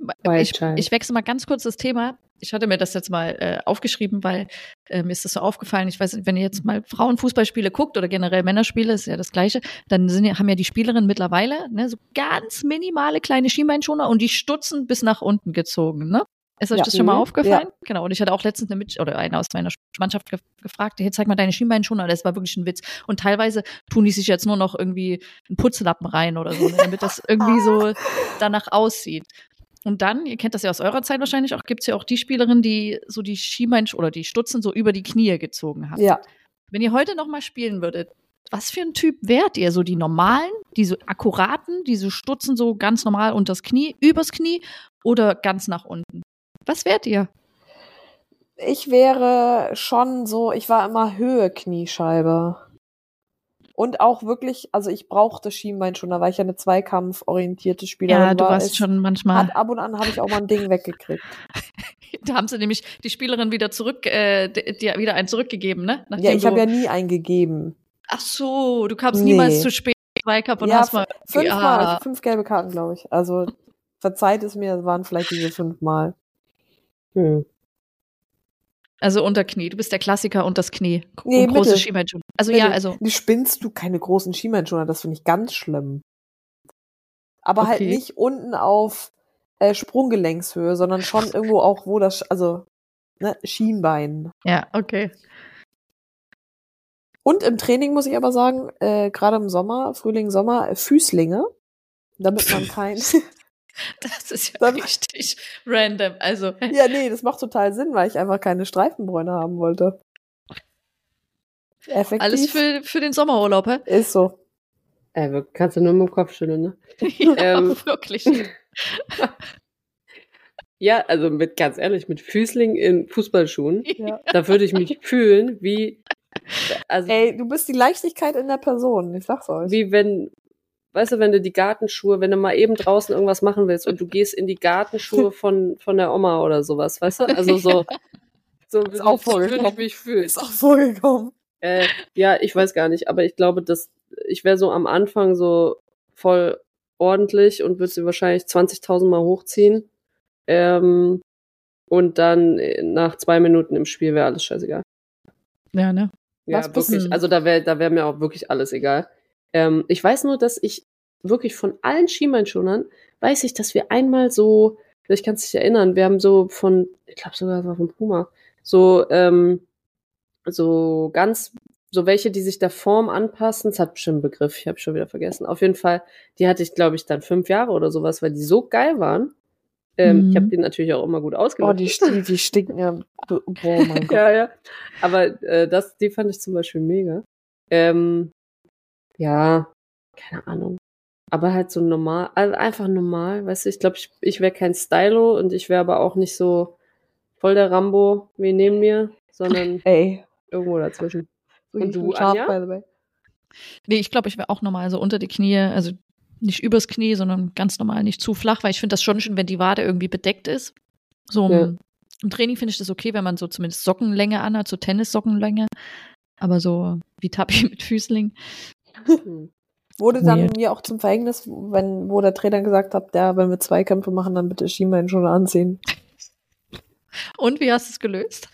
Wild ich, Child. ich wechsle mal ganz kurz das Thema. Ich hatte mir das jetzt mal äh, aufgeschrieben, weil äh, mir ist das so aufgefallen. Ich weiß nicht, wenn ihr jetzt mal Frauenfußballspiele guckt oder generell Männerspiele, ist ja das Gleiche, dann sind, ja- haben ja die Spielerinnen mittlerweile ne, so ganz minimale kleine Schienbeinschoner und die Stutzen bis nach unten gezogen. Ne? Ist euch Ja. das schon mal Mhm. aufgefallen? Genau. Und ich hatte auch letztens eine Mit oder eine aus meiner Mannschaft ge gefragt, hey, zeig mal deine Schienbeinschoner. Das war wirklich ein Witz. Und teilweise tun die sich jetzt nur noch irgendwie einen Putzlappen rein oder so, ne, damit das irgendwie so danach aussieht. Und dann, ihr kennt das ja aus eurer Zeit wahrscheinlich auch, gibt's ja auch die Spielerin, die so die Schienbein oder die Stutzen so über die Knie gezogen hat. Ja. Wenn ihr heute noch mal spielen würdet, was für ein Typ wärt ihr? So die normalen, diese akkuraten, diese Stutzen so ganz normal unters Knie, übers Knie oder ganz nach unten? Was wärt ihr? Ich wäre schon so, ich war immer Höhe Kniescheibe. Und auch wirklich, also ich brauchte Schienbein schon, da war ich ja eine zweikampforientierte Spielerin. Ja, du war warst es- schon manchmal. Hat, ab und an habe ich auch mal ein Ding weggekriegt. Da haben sie nämlich die Spielerin wieder zurück, äh, dir wieder einen zurückgegeben, ne? Nachdem Ja, ich habe ja nie eingegeben. Ach so, du kamst Nee. niemals zu spät im Zweikampf und Ja, hast mal. Fünfmal, Ja. fünf gelbe Karten, glaube ich. Also verzeiht es mir, waren vielleicht diese fünfmal. Hm. Also unter Knie. Du bist der Klassiker und das Knie. Nee, und große. Schienbeinschoner. Also ja, Mitte. also Die spinnst du keine großen Schienbeinschoner, das finde ich ganz schlimm. Aber halt Okay. nicht unten auf äh, Sprunggelenkshöhe, sondern schon irgendwo auch, wo das, also ne, Schienbein. ja, okay. Und im Training muss ich aber sagen, äh, gerade im Sommer, Frühling, Sommer, äh, Füßlinge, damit man kein. Das ist ja Dann- richtig random. Also ja, nee, das macht total Sinn, weil ich einfach keine Streifenbräune haben wollte. Effektiv. alles für, für den Sommerurlaub, hä? Ist so. Ey, wir- kannst du nur mit dem Kopf schütteln, ne? Ja, Ähm. wirklich. Ja, also mit, ganz ehrlich, mit Füßling in Fußballschuhen, Ja. da würde ich mich fühlen wie, also, Ey, du bist die Leichtigkeit in der Person, ich sag's euch. wie wenn, weißt du, wenn du die Gartenschuhe, wenn du mal eben draußen irgendwas machen willst und du gehst in die Gartenschuhe von, von der Oma oder sowas, weißt du? Also so, so würde auch ich- ich vorgekommen. mich fühlen. Ist auch vorgekommen. Äh, ja, ich weiß gar nicht, aber ich glaube, dass ich wäre so am Anfang so voll ordentlich und würde sie wahrscheinlich 20.000 Mal hochziehen. Ähm, und dann äh, nach zwei Minuten im Spiel wäre alles scheißegal. Ja, ne? Ja, Was wirklich. Also da wäre da wär mir auch wirklich alles egal. Ähm, ich weiß nur, dass ich wirklich von allen Schienbeinschonern weiß ich, dass wir einmal so, vielleicht kannst du dich erinnern, wir haben so von, ich glaube sogar war von Puma, so, ähm, so ganz, so welche, die sich der Form anpassen, das hat bestimmt einen Begriff, ich habe schon wieder vergessen. Auf jeden Fall, die hatte ich, glaube ich, dann fünf Jahre oder sowas, weil die so geil waren. Ähm, Mhm. Ich habe die natürlich auch immer gut Oh, ausgelöst. die, die, die stinken ja. Oh mein Gott. Ja, ja. Aber äh, das, die fand ich zum Beispiel mega. Ähm, ja, keine Ahnung. Aber halt so normal, also einfach normal, weißt du, ich glaube, ich, ich wäre kein Stylo und ich wäre aber auch nicht so voll der Rambo wie neben mir, sondern Ey. irgendwo dazwischen. Und du, ein Schaf, Anja? by the way. Nee, ich glaube, ich wäre auch normal so unter die Knie, also nicht übers Knie, sondern ganz normal, nicht zu flach, weil ich finde das schon schön, wenn die Wade irgendwie bedeckt ist. So im, Ja. im Training finde ich das okay, wenn man so zumindest Sockenlänge anhat, so Tennissockenlänge. Aber so wie Tappi mit Füßling. Hm. Wurde dann Weird. mir auch zum Verhängnis, wenn, wo der Trainer gesagt hat, ja, wenn wir Zweikämpfe machen, dann bitte Schienbein schon anziehen. Und wie hast du es gelöst?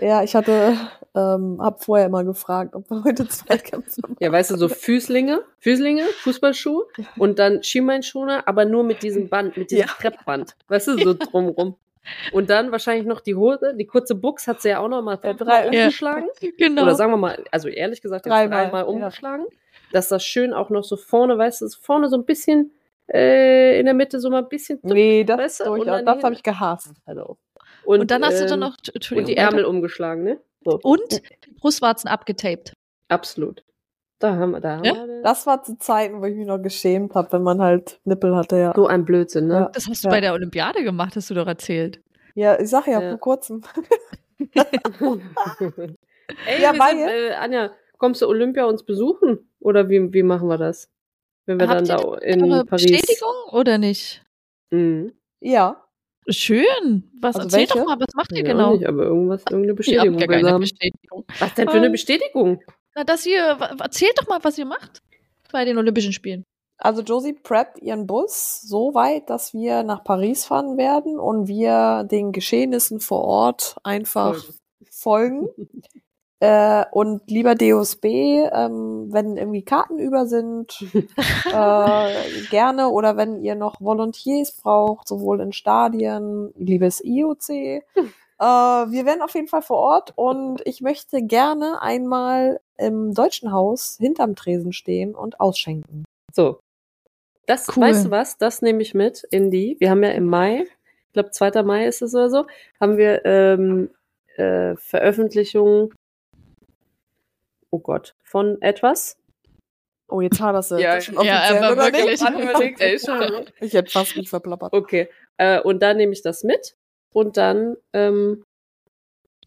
Ja, ich hatte, ähm, hab vorher immer gefragt, ob wir heute Zweikämpfe machen. Ja, weißt du, so Füßlinge, Füßlinge, Fußballschuhe und dann Schienbeinschoner, aber nur mit diesem Band, mit diesem Ja. Kreppband. Weißt du, so drumrum. Und dann wahrscheinlich noch die Hose, die kurze Buchs hat sie ja auch noch mal Ja, drei- Ja. umgeschlagen. Genau. Oder sagen wir mal, also ehrlich gesagt, Dreimal, dreimal ja. Dass das schön auch noch so vorne, weißt du, vorne so ein bisschen äh, in der Mitte so mal ein bisschen. Nee, das, Weißt du, und dann das habe ich gehasst. Hallo. und, dann hast du dann ähm, noch, Entschuldigung, Und die. Ärmel umgeschlagen, ne? So, und die Brustwarzen abgetaped. absolut. Da haben wir, da haben Ja? wir Das war zu Zeiten, wo ich mich noch geschämt habe, wenn man halt Nippel hatte, ja. so ein Blödsinn, ne? Ja. Das hast du bei der Olympiade gemacht, hast du doch erzählt. Ja, ich sag ja, Ja. vor kurzem. Ey, Ja, wir sind, äh, Anja, kommst du Olympia uns besuchen? Oder wie, wie machen wir das? Wenn wir Habt dann ihr da in Eure Paris. Bestätigung oder nicht? Mhm. Ja. Schön. Was Also erzähl welche? doch mal, was macht ihr Ja, genau? Nicht, aber irgendwas, irgendeine Bestätigung. gar will keine haben. Bestätigung. Was denn für eine Bestätigung? Na, das hier, wa- erzählt doch mal, was ihr macht bei den Olympischen Spielen. Also Josie preppt ihren Bus so weit, dass wir nach Paris fahren werden und wir den Geschehnissen vor Ort einfach folgen. Äh, und lieber DOSB, ähm, wenn irgendwie Karten über sind, äh, gerne oder wenn ihr noch Volontiers braucht, sowohl in Stadien, liebes IOC. Äh, wir werden auf jeden Fall vor Ort und ich möchte gerne einmal im Deutschen Haus hinterm Tresen stehen und ausschenken. So. Das, Cool. weißt du was? Das nehme ich mit in die. Wir haben ja im Mai, ich glaube 2. Mai ist es oder so, haben wir ähm, äh, Veröffentlichungen, oh Gott, von etwas. Oh, jetzt hat das Ja, das schon ja, offiziell, aber oder wirklich. nicht? Ey, schon. Ich hätte fast mich verplappert. Okay. Äh, und da nehme ich das mit und dann ähm,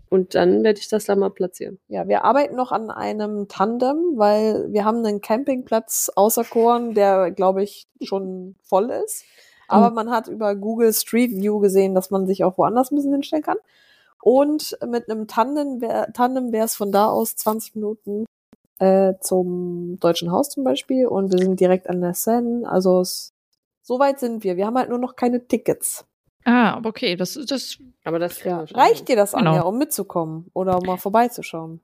und dann werde ich das da mal platzieren. Ja, wir arbeiten noch an einem Tandem, weil wir haben einen Campingplatz auserkoren, der, glaube ich, schon voll ist. Aber man hat über Google Street View gesehen, dass man sich auch woanders ein bisschen hinstellen kann. Und mit einem Tandem wäre Tandem wäre es von da aus 20 Minuten äh, zum Deutschen Haus zum Beispiel. Und wir sind direkt an der Seine. Also es, so weit sind wir. Wir haben halt nur noch keine Tickets. Ah, okay, das, das, Aber das Ja. Reicht dir das, Genau. Anja, um mitzukommen oder um mal vorbeizuschauen?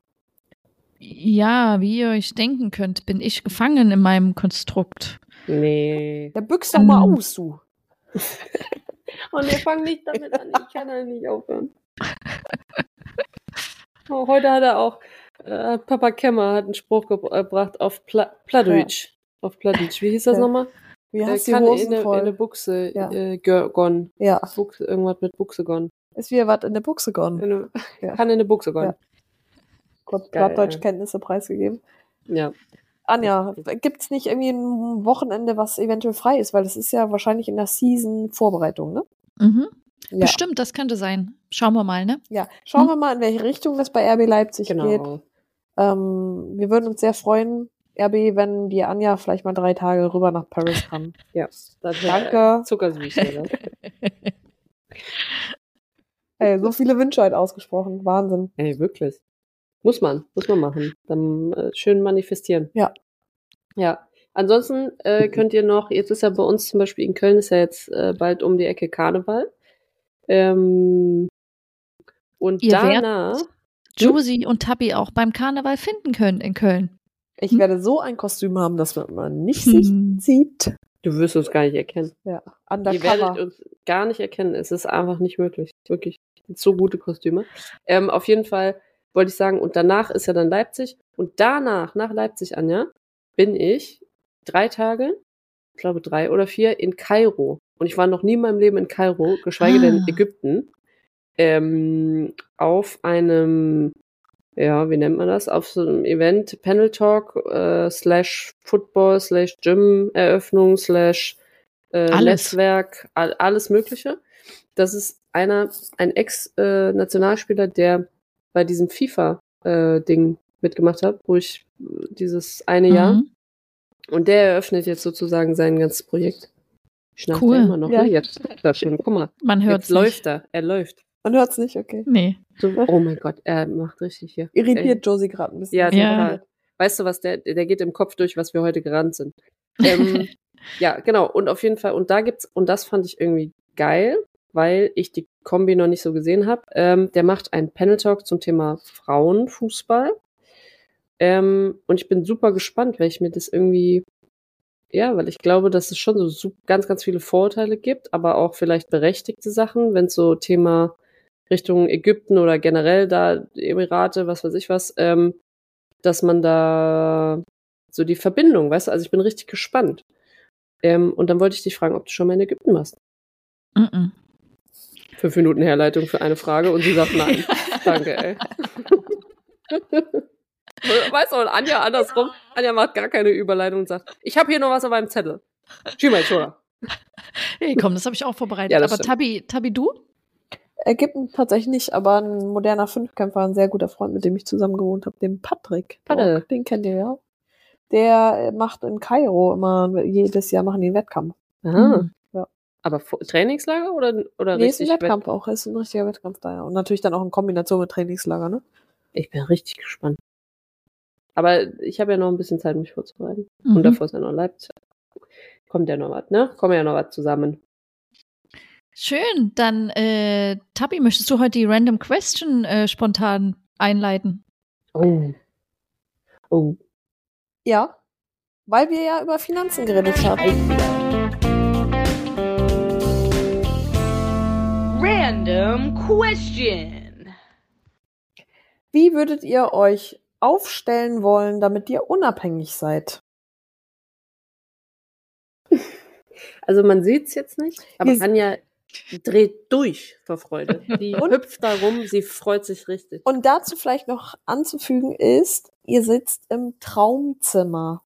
ja, wie ihr euch denken könnt, bin ich gefangen in meinem Konstrukt. Nee. Ja, büchs doch mal Ähm. aus, du. Und wir fangen nicht damit an. Ich kann da nicht aufhören. Oh, heute hat er auch, äh, Papa Kemmer hat einen Spruch gebracht auf Pla Plattdeutsch. Auf Plattdeutsch. Wie hieß das Ja. nochmal? Wie Äh, hast die kann Hosen in eine, voll? in eine Buchse Ja. äh, gon. ja, Buchse, irgendwas mit Buchse gon. ist wie was in der Buchse gegangen. In eine, Ja. Kann in eine Buchse gon. Ja. Gott, Geil, Plattdeutschkenntnisse preisgegeben. Ja. Anja, gibt's nicht irgendwie ein Wochenende, was eventuell frei ist? Weil das ist ja wahrscheinlich in der Season Vorbereitung, ne? Mhm. Ja. Bestimmt, das könnte sein. Schauen wir mal, ne? ja. Schauen Hm. wir mal, in welche Richtung das bei RB Leipzig geht. Genau. Ähm, wir würden uns sehr freuen, RB, wenn die Anja vielleicht mal drei Tage rüber nach Paris kann. Ja. Das Danke. Zuckersüß, oder? Ey, so viele Wünsche heute ausgesprochen. Wahnsinn. Ey, wirklich. Muss man, muss man machen. Dann äh, schön manifestieren. Ja. Ja. Ansonsten äh, könnt ihr noch, jetzt ist ja bei uns zum Beispiel in Köln ist ja jetzt äh, bald um die Ecke Karneval. Ähm, und Ihr werdet- danach, Josie und Tabby auch beim Karneval finden können in Köln. Ich Hm? werde so ein Kostüm haben, dass man nicht Hm. sich sieht. du wirst uns gar nicht erkennen. Ja, Ihr werdet undercover. uns gar nicht erkennen. Es ist einfach nicht möglich. Wirklich. So gute Kostüme. Ähm, auf jeden Fall wollte ich sagen, und danach ist ja dann Leipzig. Und danach, nach Leipzig, Anja, bin ich drei Tage, ich glaube drei oder vier, in Kairo. Und ich war noch nie in meinem Leben in Kairo, geschweige denn Ah. Ägypten. Ähm, auf einem, ja, wie nennt man das? Auf so einem Event, Panel Talk, äh, slash Football, slash Gym Eröffnung, slash äh, Alles. Netzwerk, all, alles Mögliche. Das ist einer, ein Ex-Nationalspieler, der bei diesem FIFA-Ding mitgemacht hat, wo ich äh, dieses eine Jahr. Mhm. Und der eröffnet jetzt sozusagen sein ganzes Projekt. Schnarcht Cool. er immer noch, Ja. ne? Jetzt, das schon, guck mal. Man hört Jetzt läuft er, er läuft. Man hört's nicht, okay. Nee. So, oh mein Gott, er macht richtig hier. Irritiert Josie gerade ein bisschen. Ja, Ja. total. Weißt du was, der, der geht im Kopf durch, was wir heute gerannt sind. Ähm, ja, genau. Und auf jeden Fall, und da gibt's, und das fand ich irgendwie geil, weil ich die Kombi noch nicht so gesehen habe. Ähm, der macht einen Panel Talk zum Thema Frauenfußball. Ähm, und ich bin super gespannt, weil ich mir das irgendwie, ja, weil ich glaube, dass es schon so ganz, ganz viele Vorurteile gibt, aber auch vielleicht berechtigte Sachen, wenn es so Thema Richtung Ägypten oder generell da Emirate, was weiß ich was, ähm, dass man da so die Verbindung, weißt du, also ich bin richtig gespannt. Ähm, und dann wollte ich dich fragen, ob du schon mal in Ägypten warst. Mhm. Fünf Minuten Herleitung für eine Frage und sie sagt nein. Danke, ey. weißt du, und Anja andersrum, Anja macht gar keine Überleitung und sagt, ich habe hier noch was auf meinem Zettel. Schon. Hey, komm, das habe ich auch vorbereitet. Ja, Aber stimmt. Tabi, Tabi, du? Ägypten tatsächlich nicht, aber ein moderner Fünfkämpfer, ein sehr guter Freund, mit dem ich zusammen gewohnt habe, den Patrick. Borg, Den kennt ihr ja. Der äh, macht in Kairo immer, jedes Jahr machen die einen Wettkampf. Aha. Mhm. Ja. Aber Trainingslager oder, oder Nee, ist ein richtig? Wettkampf auch, ist ein richtiger Wettkampf da, ja. Und natürlich dann auch in Kombination mit Trainingslager, ne? Ich bin richtig gespannt. Aber ich habe ja noch ein bisschen Zeit, mich vorzubereiten. Mhm. Und davor ist ja noch Leipzig. Kommt ja noch was, ne? Kommen ja noch was zusammen. Schön, dann äh, Tabi, möchtest du heute die Random Question äh, spontan einleiten? Oh. Oh. Ja, weil wir ja über Finanzen geredet haben. Random question. Wie würdet ihr euch aufstellen wollen, damit ihr unabhängig seid? Also man sieht's jetzt nicht, aber Wir- Anja dreht durch vor Freude. Die Und- hüpft da rum, sie freut sich richtig. Und dazu vielleicht noch anzufügen ist, ihr sitzt im Traumzimmer.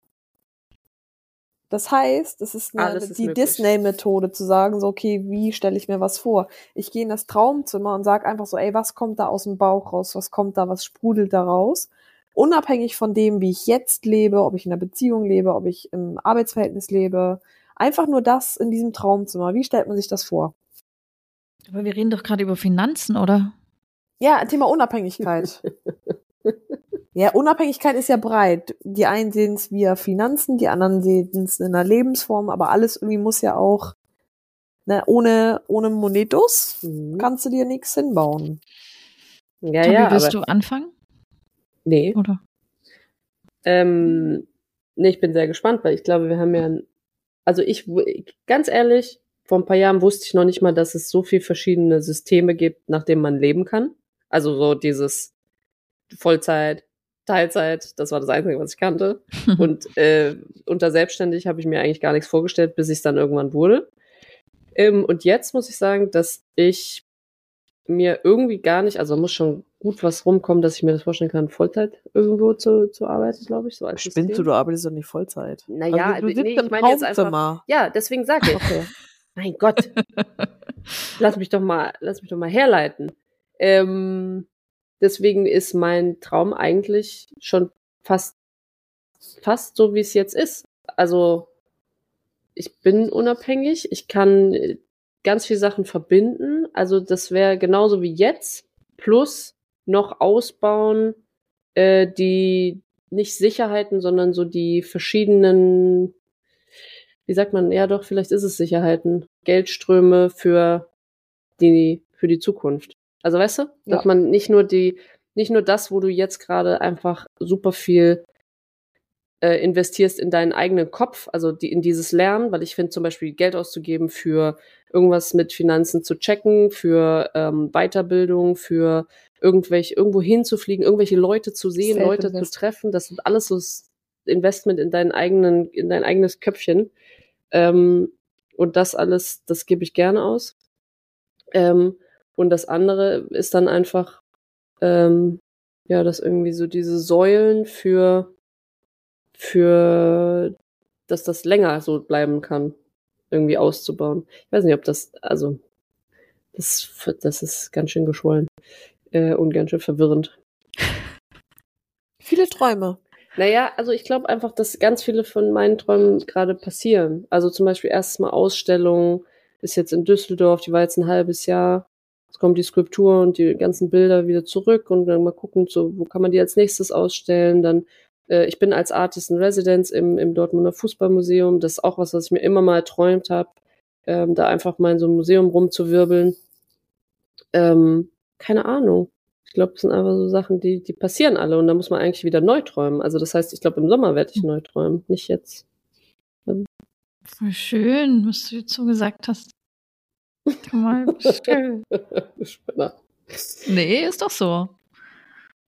Das heißt, es ist, eine, ist die. Disney-Methode zu sagen, so, okay, wie stelle ich mir was vor? Ich gehe in das Traumzimmer und sage einfach so, ey, was kommt da aus dem Bauch raus? Was kommt da? Was sprudelt da raus? Unabhängig von dem, wie ich jetzt lebe, ob ich in einer Beziehung lebe, ob ich im Arbeitsverhältnis lebe. Einfach nur das in diesem Traumzimmer. Wie stellt man sich das vor? Aber wir reden doch gerade über Finanzen, oder? Ja, Thema Unabhängigkeit. ja, Unabhängigkeit ist ja breit. Die einen sehen es via Finanzen, die anderen sehen es in einer Lebensform, aber alles irgendwie muss ja auch, ne, ohne, ohne Monetus Mhm. kannst du dir nichts hinbauen. Ja, Tabi, ja, willst aber du anfangen? Nee. Oder? Ähm, nee, ich bin sehr gespannt, weil ich glaube, wir haben ja, also ich, ganz ehrlich, vor ein paar Jahren wusste ich noch nicht mal, dass es so viel verschiedene Systeme gibt, nach denen man leben kann. Also so dieses Vollzeit, Teilzeit, das war das Einzige, was ich kannte. Und äh, unter selbstständig habe ich mir eigentlich gar nichts vorgestellt, bis ich es dann irgendwann wurde. Ähm, und jetzt muss ich sagen, dass ich mir irgendwie gar nicht, also muss schon gut was rumkommen, dass ich mir das vorstellen kann, Vollzeit irgendwo zu, zu arbeiten, glaube ich, so als Spinnst du, du arbeitest doch nicht Vollzeit. Naja, also, du nee, sitzt ich im meine jetzt einfach-. Ja, deswegen sage ich. Okay. Mein Gott, lass mich doch mal, lass mich doch mal herleiten. Ähm, deswegen ist mein Traum eigentlich schon fast, fast so, wie es jetzt ist. Also, ich bin unabhängig, ich kann äh, ganz viele Sachen verbinden. Also, das wäre genauso wie jetzt, plus noch ausbauen, äh, die nicht Sicherheiten, sondern so die verschiedenen wie sagt man, ja doch, vielleicht ist es Sicherheiten, Geldströme für die, für die Zukunft. Also weißt du, dass Ja. man nicht nur die, nicht nur das, wo du jetzt gerade einfach super viel äh, investierst in deinen eigenen Kopf, also die, in dieses Lernen, weil ich finde zum Beispiel Geld auszugeben für irgendwas mit Finanzen zu checken, für ähm, Weiterbildung, für irgendwelche, irgendwo hinzufliegen, irgendwelche Leute zu sehen, Leute zu treffen, das sind alles so Investment in deinen eigenen, in dein eigenes Köpfchen. Ähm, und das alles, das gebe ich gerne aus. Ähm, und das andere ist dann einfach, ähm, ja, dass irgendwie so diese Säulen für, für, dass das länger so bleiben kann, irgendwie auszubauen. Ich weiß nicht, ob das, also, das, das ist ganz schön geschwollen äh, und ganz schön verwirrend. Viele Träume. Naja, also ich glaube einfach, dass ganz viele von meinen Träumen gerade passieren. Also zum Beispiel erstes Mal Ausstellung, ist jetzt in Düsseldorf, die war jetzt ein halbes Jahr. Jetzt kommt die Skulptur und die ganzen Bilder wieder zurück und dann mal gucken, so, wo kann man die als nächstes ausstellen. Dann, äh, ich bin als Artist in Residence im, im Dortmunder Fußballmuseum. Das ist auch was, was ich mir immer mal erträumt habe, ähm, da einfach mal in so einem Museum rumzuwirbeln. Ähm, keine Ahnung. Ich glaube, das sind einfach so Sachen, die, die passieren alle und da muss man eigentlich wieder neu träumen. Also das heißt, ich glaube, im Sommer werde ich neu träumen, nicht jetzt. Voll schön, was du jetzt so gesagt hast. Mal schön. Spinner. Nee, ist doch so.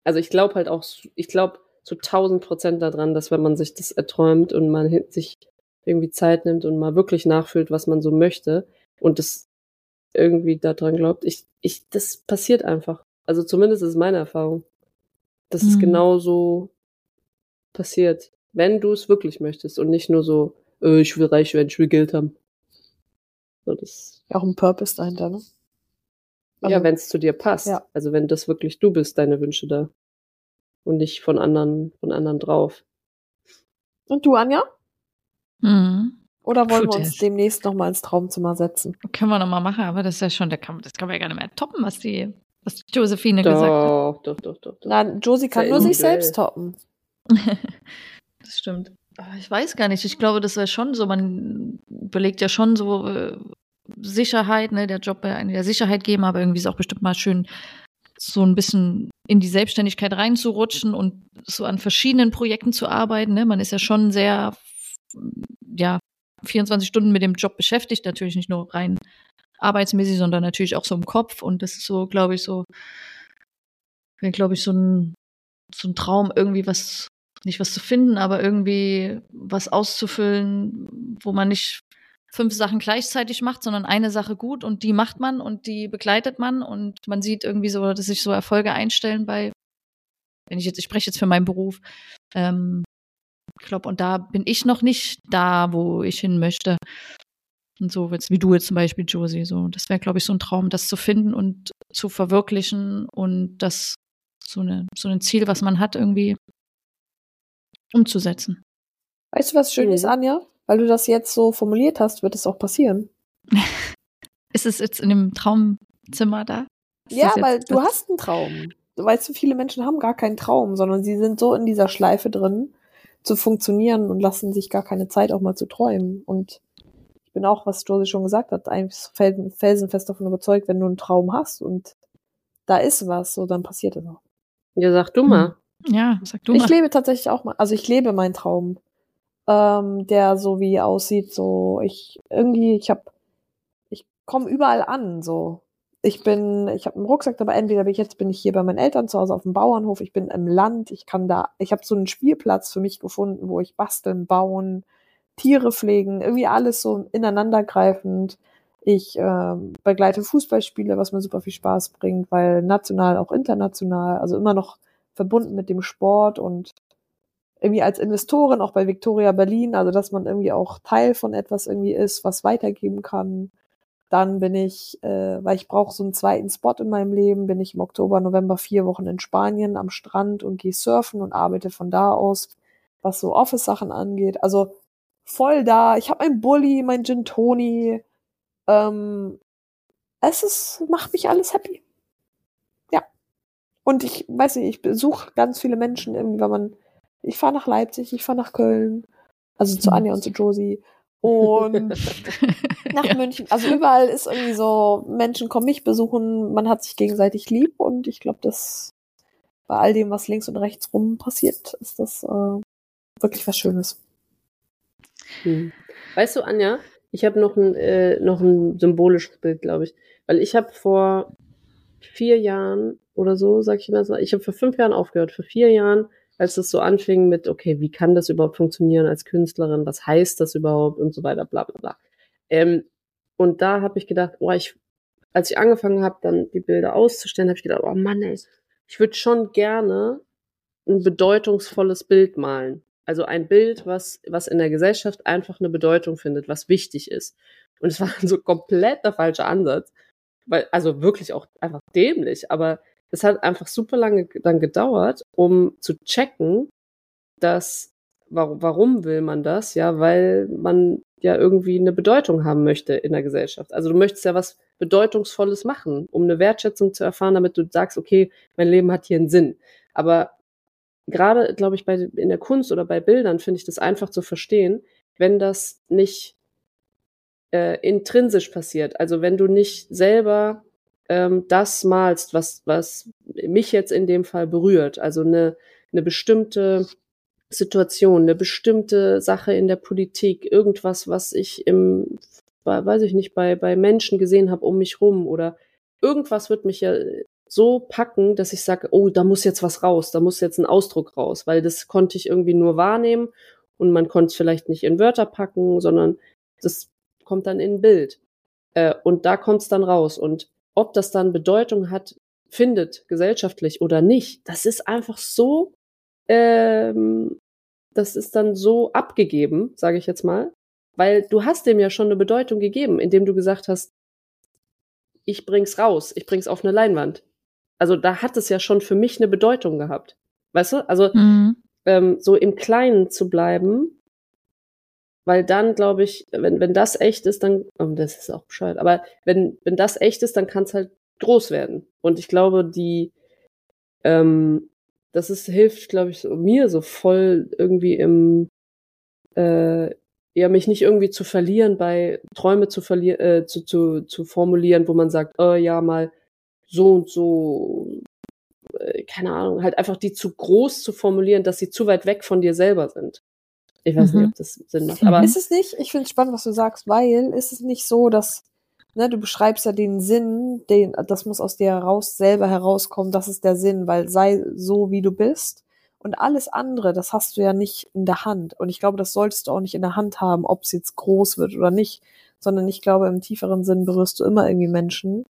Also ich glaube halt auch, ich glaube zu 1000 Prozent daran, dass wenn man sich das erträumt und man sich irgendwie Zeit nimmt und mal wirklich nachfühlt, was man so möchte und das irgendwie daran glaubt, ich, ich, das passiert einfach. Also zumindest ist meine Erfahrung, dass es Mhm. genau so passiert, wenn du es wirklich möchtest und nicht nur so, äh, ich will reich werden, ich will Geld haben. So, das, Ja, auch ein Purpose dahinter, ne? ja, Also- wenn es zu dir passt. Ja. Also wenn das wirklich du bist, deine Wünsche da. Und nicht von anderen, von anderen drauf. Und du, Anja? Mhm. Oder wollen wir uns demnächst noch mal ins Traumzimmer setzen? Können wir nochmal machen, aber das ist ja schon, das kann, das kann man ja gar nicht mehr toppen, was die, was die Josephine gesagt hat. Doch, doch, doch, doch, doch. Nein, Josie kann nur sich selbst toppen. das stimmt. Aber ich weiß gar nicht. Ich glaube, das wäre schon so. Man überlegt ja schon so äh, Sicherheit, ne? Der Job einen ja Sicherheit geben, aber irgendwie ist es auch bestimmt mal schön, so ein bisschen in die Selbstständigkeit reinzurutschen und so an verschiedenen Projekten zu arbeiten. Ne? Man ist ja schon sehr, ja, 24 Stunden mit dem Job beschäftigt, natürlich nicht nur rein arbeitsmäßig, sondern natürlich auch so im Kopf. Und das ist so, glaube ich, so, wäre, glaube ich, so ein, so ein Traum, irgendwie was, nicht was zu finden, aber irgendwie was auszufüllen, wo man nicht fünf Sachen gleichzeitig macht, sondern eine Sache gut und die macht man und die begleitet man und man sieht irgendwie so, dass sich so Erfolge einstellen bei, wenn ich jetzt, ich spreche jetzt für meinen Beruf, ähm, ich glaube, und da bin ich noch nicht da, wo ich hin möchte. Und so wie du jetzt zum Beispiel, Josie. So, das wäre, glaube ich, so ein Traum, das zu finden und zu verwirklichen und das so, eine, so ein Ziel, was man hat, irgendwie umzusetzen. Weißt du, was schön mhm. ist, Anja? Weil du das jetzt so formuliert hast, wird es auch passieren. ist es jetzt in dem Traumzimmer da? Ist ja, weil du hast einen Traum. Weißt du, viele Menschen haben gar keinen Traum, sondern sie sind so in dieser Schleife drin, zu funktionieren und lassen sich gar keine Zeit auch mal zu träumen. Und ich bin auch, was Josie schon gesagt hat, eigentlich felsenfest davon überzeugt, wenn du einen Traum hast und da ist was, so dann passiert es auch. Ja, sag du mal. Hm. Ja, sag du ich mal. Ich lebe tatsächlich auch mal, also ich lebe meinen Traum, ähm, der so wie aussieht, so ich irgendwie, ich habe, ich komme überall an, so ich bin, ich habe einen Rucksack dabei, entweder bin ich jetzt bin ich hier bei meinen Eltern zu Hause auf dem Bauernhof, ich bin im Land, ich kann da, ich habe so einen Spielplatz für mich gefunden, wo ich basteln, bauen, Tiere pflegen, irgendwie alles so ineinandergreifend. Ich äh, begleite Fußballspiele, was mir super viel Spaß bringt, weil national, auch international, also immer noch verbunden mit dem Sport und irgendwie als Investorin auch bei Victoria Berlin, also dass man irgendwie auch Teil von etwas irgendwie ist, was weitergeben kann. Dann bin ich, äh, weil ich brauche so einen zweiten Spot in meinem Leben, bin ich im Oktober, November vier Wochen in Spanien am Strand und gehe surfen und arbeite von da aus, was so Office-Sachen angeht. Also voll da. Ich habe mein Bulli, mein Gin Toni. Ähm, es ist, macht mich alles happy. Ja. Und ich weiß nicht, ich besuche ganz viele Menschen irgendwie, wenn man, ich fahre nach Leipzig, ich fahre nach Köln, also zu. Anja und zu Josie und nach ja. München. Also überall ist irgendwie so, Menschen kommen mich besuchen, man hat sich gegenseitig lieb und ich glaube, dass bei all dem, was links und rechts rum passiert, ist das äh, wirklich was Schönes. Hm. Weißt du, Anja, ich habe noch ein, äh, noch ein symbolisches Bild, glaube ich. Weil ich habe vor vier Jahren oder so, sag ich mal so, ich habe vor fünf Jahren aufgehört. Vor vier Jahren als es so anfing mit, okay, wie kann das überhaupt funktionieren als Künstlerin, was heißt das überhaupt und so weiter, bla bla bla. Ähm, und da habe ich gedacht, oh, ich, als ich angefangen habe, dann die Bilder auszustellen, habe ich gedacht, oh Mann, ey, ich würde schon gerne ein bedeutungsvolles Bild malen. Also ein Bild, was, was in der Gesellschaft einfach eine Bedeutung findet, was wichtig ist. Und es war so komplett der falsche Ansatz. Weil, also wirklich auch einfach dämlich, aber es hat einfach super lange dann gedauert, um zu checken, dass warum, warum will man das? Ja, weil man ja irgendwie eine Bedeutung haben möchte in der Gesellschaft. Also du möchtest ja was Bedeutungsvolles machen, um eine Wertschätzung zu erfahren, damit du sagst, okay, mein Leben hat hier einen Sinn. Aber gerade, glaube ich, bei, in der Kunst oder bei Bildern finde ich das einfach zu verstehen, wenn das nicht äh, intrinsisch passiert. Also wenn du nicht selber ähm, das malst, was, was mich jetzt in dem Fall berührt. Also eine, eine bestimmte Situation, eine bestimmte Sache in der Politik, irgendwas, was ich im, weiß ich nicht, bei, bei Menschen gesehen habe um mich rum oder irgendwas wird mich ja so packen, dass ich sage, oh, da muss jetzt was raus, da muss jetzt ein Ausdruck raus, weil das konnte ich irgendwie nur wahrnehmen und man konnte es vielleicht nicht in Wörter packen, sondern das kommt dann in ein Bild. Äh, und da kommt es dann raus. Und ob das dann Bedeutung hat, findet, gesellschaftlich oder nicht, das ist einfach so, ähm, das ist dann so abgegeben, sage ich jetzt mal, weil du hast dem ja schon eine Bedeutung gegeben, indem du gesagt hast, ich bring's raus, ich bring's auf eine Leinwand. Also da hat es ja schon für mich eine Bedeutung gehabt. Weißt du? Also mhm. ähm, so im Kleinen zu bleiben weil dann glaube ich, wenn, wenn das echt ist, dann, oh, das ist auch bescheuert, aber wenn, wenn das echt ist, dann kann es halt groß werden. Und ich glaube, die, ähm, das ist, hilft, glaube ich, so, mir so voll irgendwie im, äh, ja, mich nicht irgendwie zu verlieren, bei Träume zu verlieren, äh, zu, zu, zu formulieren, wo man sagt, oh ja, mal so und so, äh, keine Ahnung, halt einfach die zu groß zu formulieren, dass sie zu weit weg von dir selber sind. Ich weiß Mhm. nicht, ob das Sinn macht, aber ist es nicht, ich finde es spannend, was du sagst, weil ist es nicht so, dass, ne, du beschreibst ja den Sinn, den, das muss aus dir heraus, selber herauskommen, das ist der Sinn, weil sei so, wie du bist. Und alles andere, das hast du ja nicht in der Hand. Und ich glaube, das solltest du auch nicht in der Hand haben, ob es jetzt groß wird oder nicht. Sondern ich glaube, im tieferen Sinn berührst du immer irgendwie Menschen.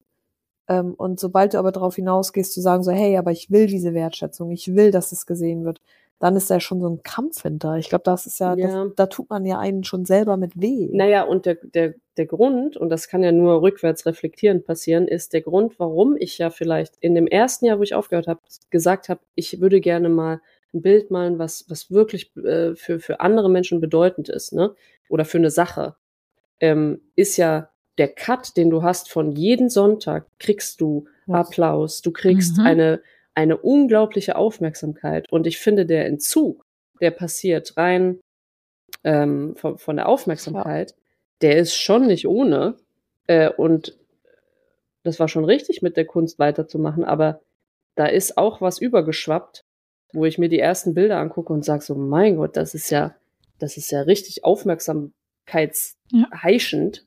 Ähm, und sobald du aber darauf hinausgehst, zu sagen so, hey, aber ich will diese Wertschätzung, ich will, dass es gesehen wird, dann ist da schon so ein Kampf hinter. Ich glaube, das ist ja, Ja. Das, da tut man ja einen schon selber mit weh. Naja, und der, der, der Grund, und das kann ja nur rückwärts reflektierend passieren, ist der Grund, warum ich ja vielleicht in dem ersten Jahr, wo ich aufgehört habe, gesagt habe, ich würde gerne mal ein Bild malen, was, was wirklich äh, für, für andere Menschen bedeutend ist, ne? Oder für eine Sache. Ähm, ist ja der Cut, den du hast von jeden Sonntag, kriegst du Ja. Applaus, du kriegst Mhm. eine, eine unglaubliche Aufmerksamkeit. Und ich finde, der Entzug, der passiert rein ähm, von, von der Aufmerksamkeit, der ist schon nicht ohne. Äh, und das war schon richtig, mit der Kunst weiterzumachen, aber da ist auch was übergeschwappt, wo ich mir die ersten Bilder angucke und sage so, mein Gott, das ist ja, das ist ja richtig aufmerksamkeitsheischend. Ja.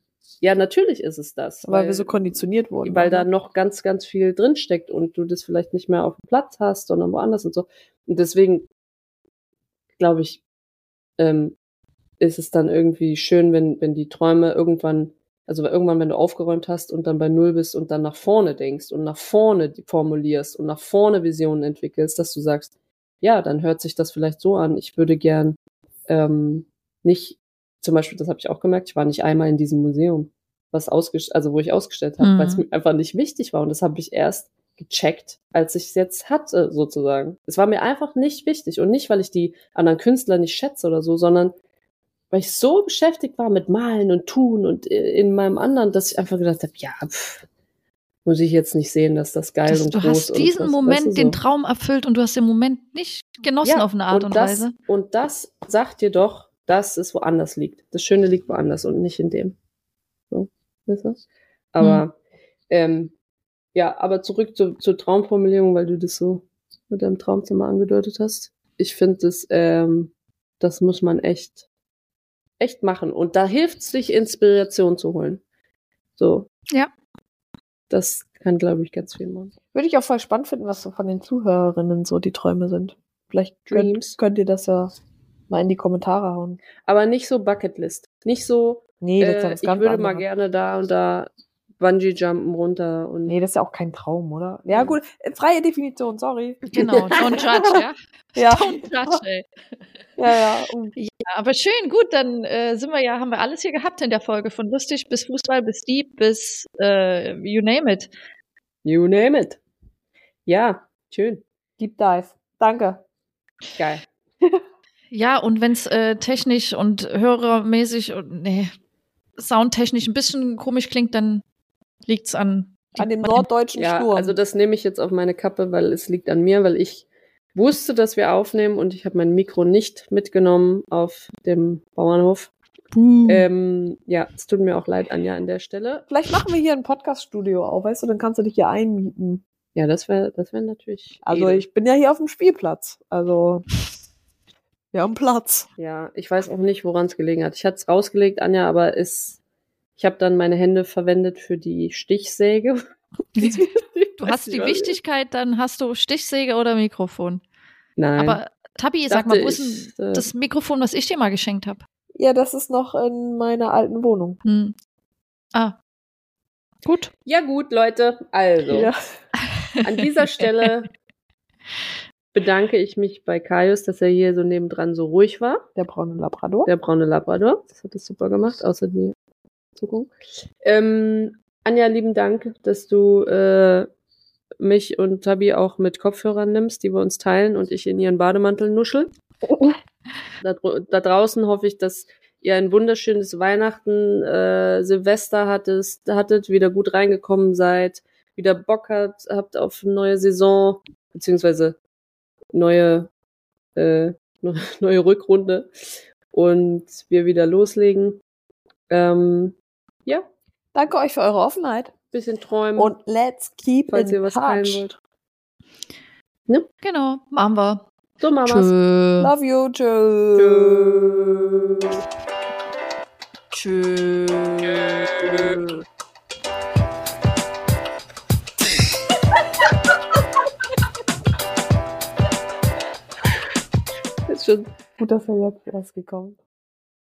Natürlich ist es das. weil, wir so konditioniert wurden. weil da ne? noch ganz, ganz viel drinsteckt und du das vielleicht nicht mehr auf dem Platz hast, sondern woanders und so. Und deswegen glaube ich, ähm, ist es dann irgendwie schön, wenn, wenn die Träume irgendwann, also irgendwann, wenn du aufgeräumt hast und dann bei Null bist und dann nach vorne denkst und nach vorne formulierst und nach vorne Visionen entwickelst, dass du sagst, ja, dann hört sich das vielleicht so an. Ich würde gern ähm, nicht, zum Beispiel, das habe ich auch gemerkt, ich war nicht einmal in diesem Museum, was ausgestellt, also wo ich ausgestellt habe, Mhm. weil es mir einfach nicht wichtig war. Und das habe ich erst gecheckt, als ich es jetzt hatte, sozusagen. Es war mir einfach nicht wichtig. Und nicht, weil ich die anderen Künstler nicht schätze oder so, sondern weil ich so beschäftigt war mit Malen und Tun und äh, in meinem anderen, dass ich einfach gedacht habe, ja, pff, muss ich jetzt nicht sehen, dass das geil Das, und du groß hast und diesen was, Moment, weißt du, so. den Traum erfüllt und du hast den Moment nicht genossen auf eine Art und, das, Weise. Und das sagt dir doch, dass es woanders liegt. Das Schöne liegt woanders und nicht in dem. So, weißt du? Aber, Hm. ähm, ja, aber zurück zu, zur Traumformulierung, weil du das so mit deinem Traumzimmer angedeutet hast. Ich finde, das, ähm, das muss man echt, echt machen. Und da hilft es, sich Inspiration zu holen. So. Ja. Das kann, glaube ich, ganz viel machen. Würde ich auch voll spannend finden, was so von den Zuhörerinnen so die Träume sind. Vielleicht Dreams. könnt, könnt ihr das ja mal in die Kommentare hauen. Aber nicht so Bucketlist. Nicht so, Nee, das ist äh, was ich ganz würde mal anderes. gerne da und da Bungee-Jumpen runter und Nee, das ist ja auch kein Traum, oder? Ja, gut, äh, freie Definition, sorry. Genau, don't judge, ja? Ja, Don't judge, ey. ja, ja. Und Ja, aber schön, gut, dann äh, sind wir ja, haben wir alles hier gehabt in der Folge, von lustig bis Fußball, bis Deep, bis äh, you name it. you name it. Ja, schön. Deep Dive. Danke. Geil. Ja, und wenn es äh, technisch und hörermäßig und nee, soundtechnisch ein bisschen komisch klingt, dann liegt's an An dem norddeutschen Ja, Sturm. also das nehme ich jetzt auf meine Kappe, weil es liegt an mir, weil ich wusste, dass wir aufnehmen und ich habe mein Mikro nicht mitgenommen auf dem Bauernhof. Ähm, ja, es tut mir auch leid, Anja, an der Stelle. Vielleicht machen wir hier ein Podcast-Studio auf, weißt du, dann kannst du dich hier einmieten. Ja, das wäre das wär natürlich. Also edel. ich bin ja hier auf dem Spielplatz. Also wir haben Platz. Ja, ich weiß auch nicht, woran es gelegen hat. Ich hatte es rausgelegt, Anja, aber es, ich habe dann meine Hände verwendet für die Stichsäge. du hast die Wichtigkeit, dann hast du Stichsäge oder Mikrofon. Nein. Aber Tabi, sag mal, wo ist denn äh, das Mikrofon, was ich dir mal geschenkt habe? Ja, das ist noch in meiner alten Wohnung. Hm. Ah. Gut. ja gut, Leute. Also, Ja. an dieser Stelle bedanke ich mich bei Kaius, dass er hier so nebendran so ruhig war. Der braune Labrador. Der braune Labrador. Das hat es super gemacht, außer die Zuckung. Ähm, Anja, lieben Dank, dass du äh, mich und Tabi auch mit Kopfhörern nimmst, die wir uns teilen und ich in ihren Bademantel nuschel. Da, da draußen hoffe ich, dass ihr ein wunderschönes Weihnachten, äh, Silvester hattest, hattet, wieder gut reingekommen seid, wieder Bock habt, habt auf eine neue Saison, beziehungsweise neue, äh, neue Rückrunde und wir wieder loslegen. Ähm, ja, Danke euch für eure Offenheit. bisschen träumen, Und let's keep falls in ihr was touch. wollt. Genau, machen wir. So, Mamas. Tschö. Love you. Tschö. Tschö. Tschö. Ist schon Gut, dass er jetzt rausgekommen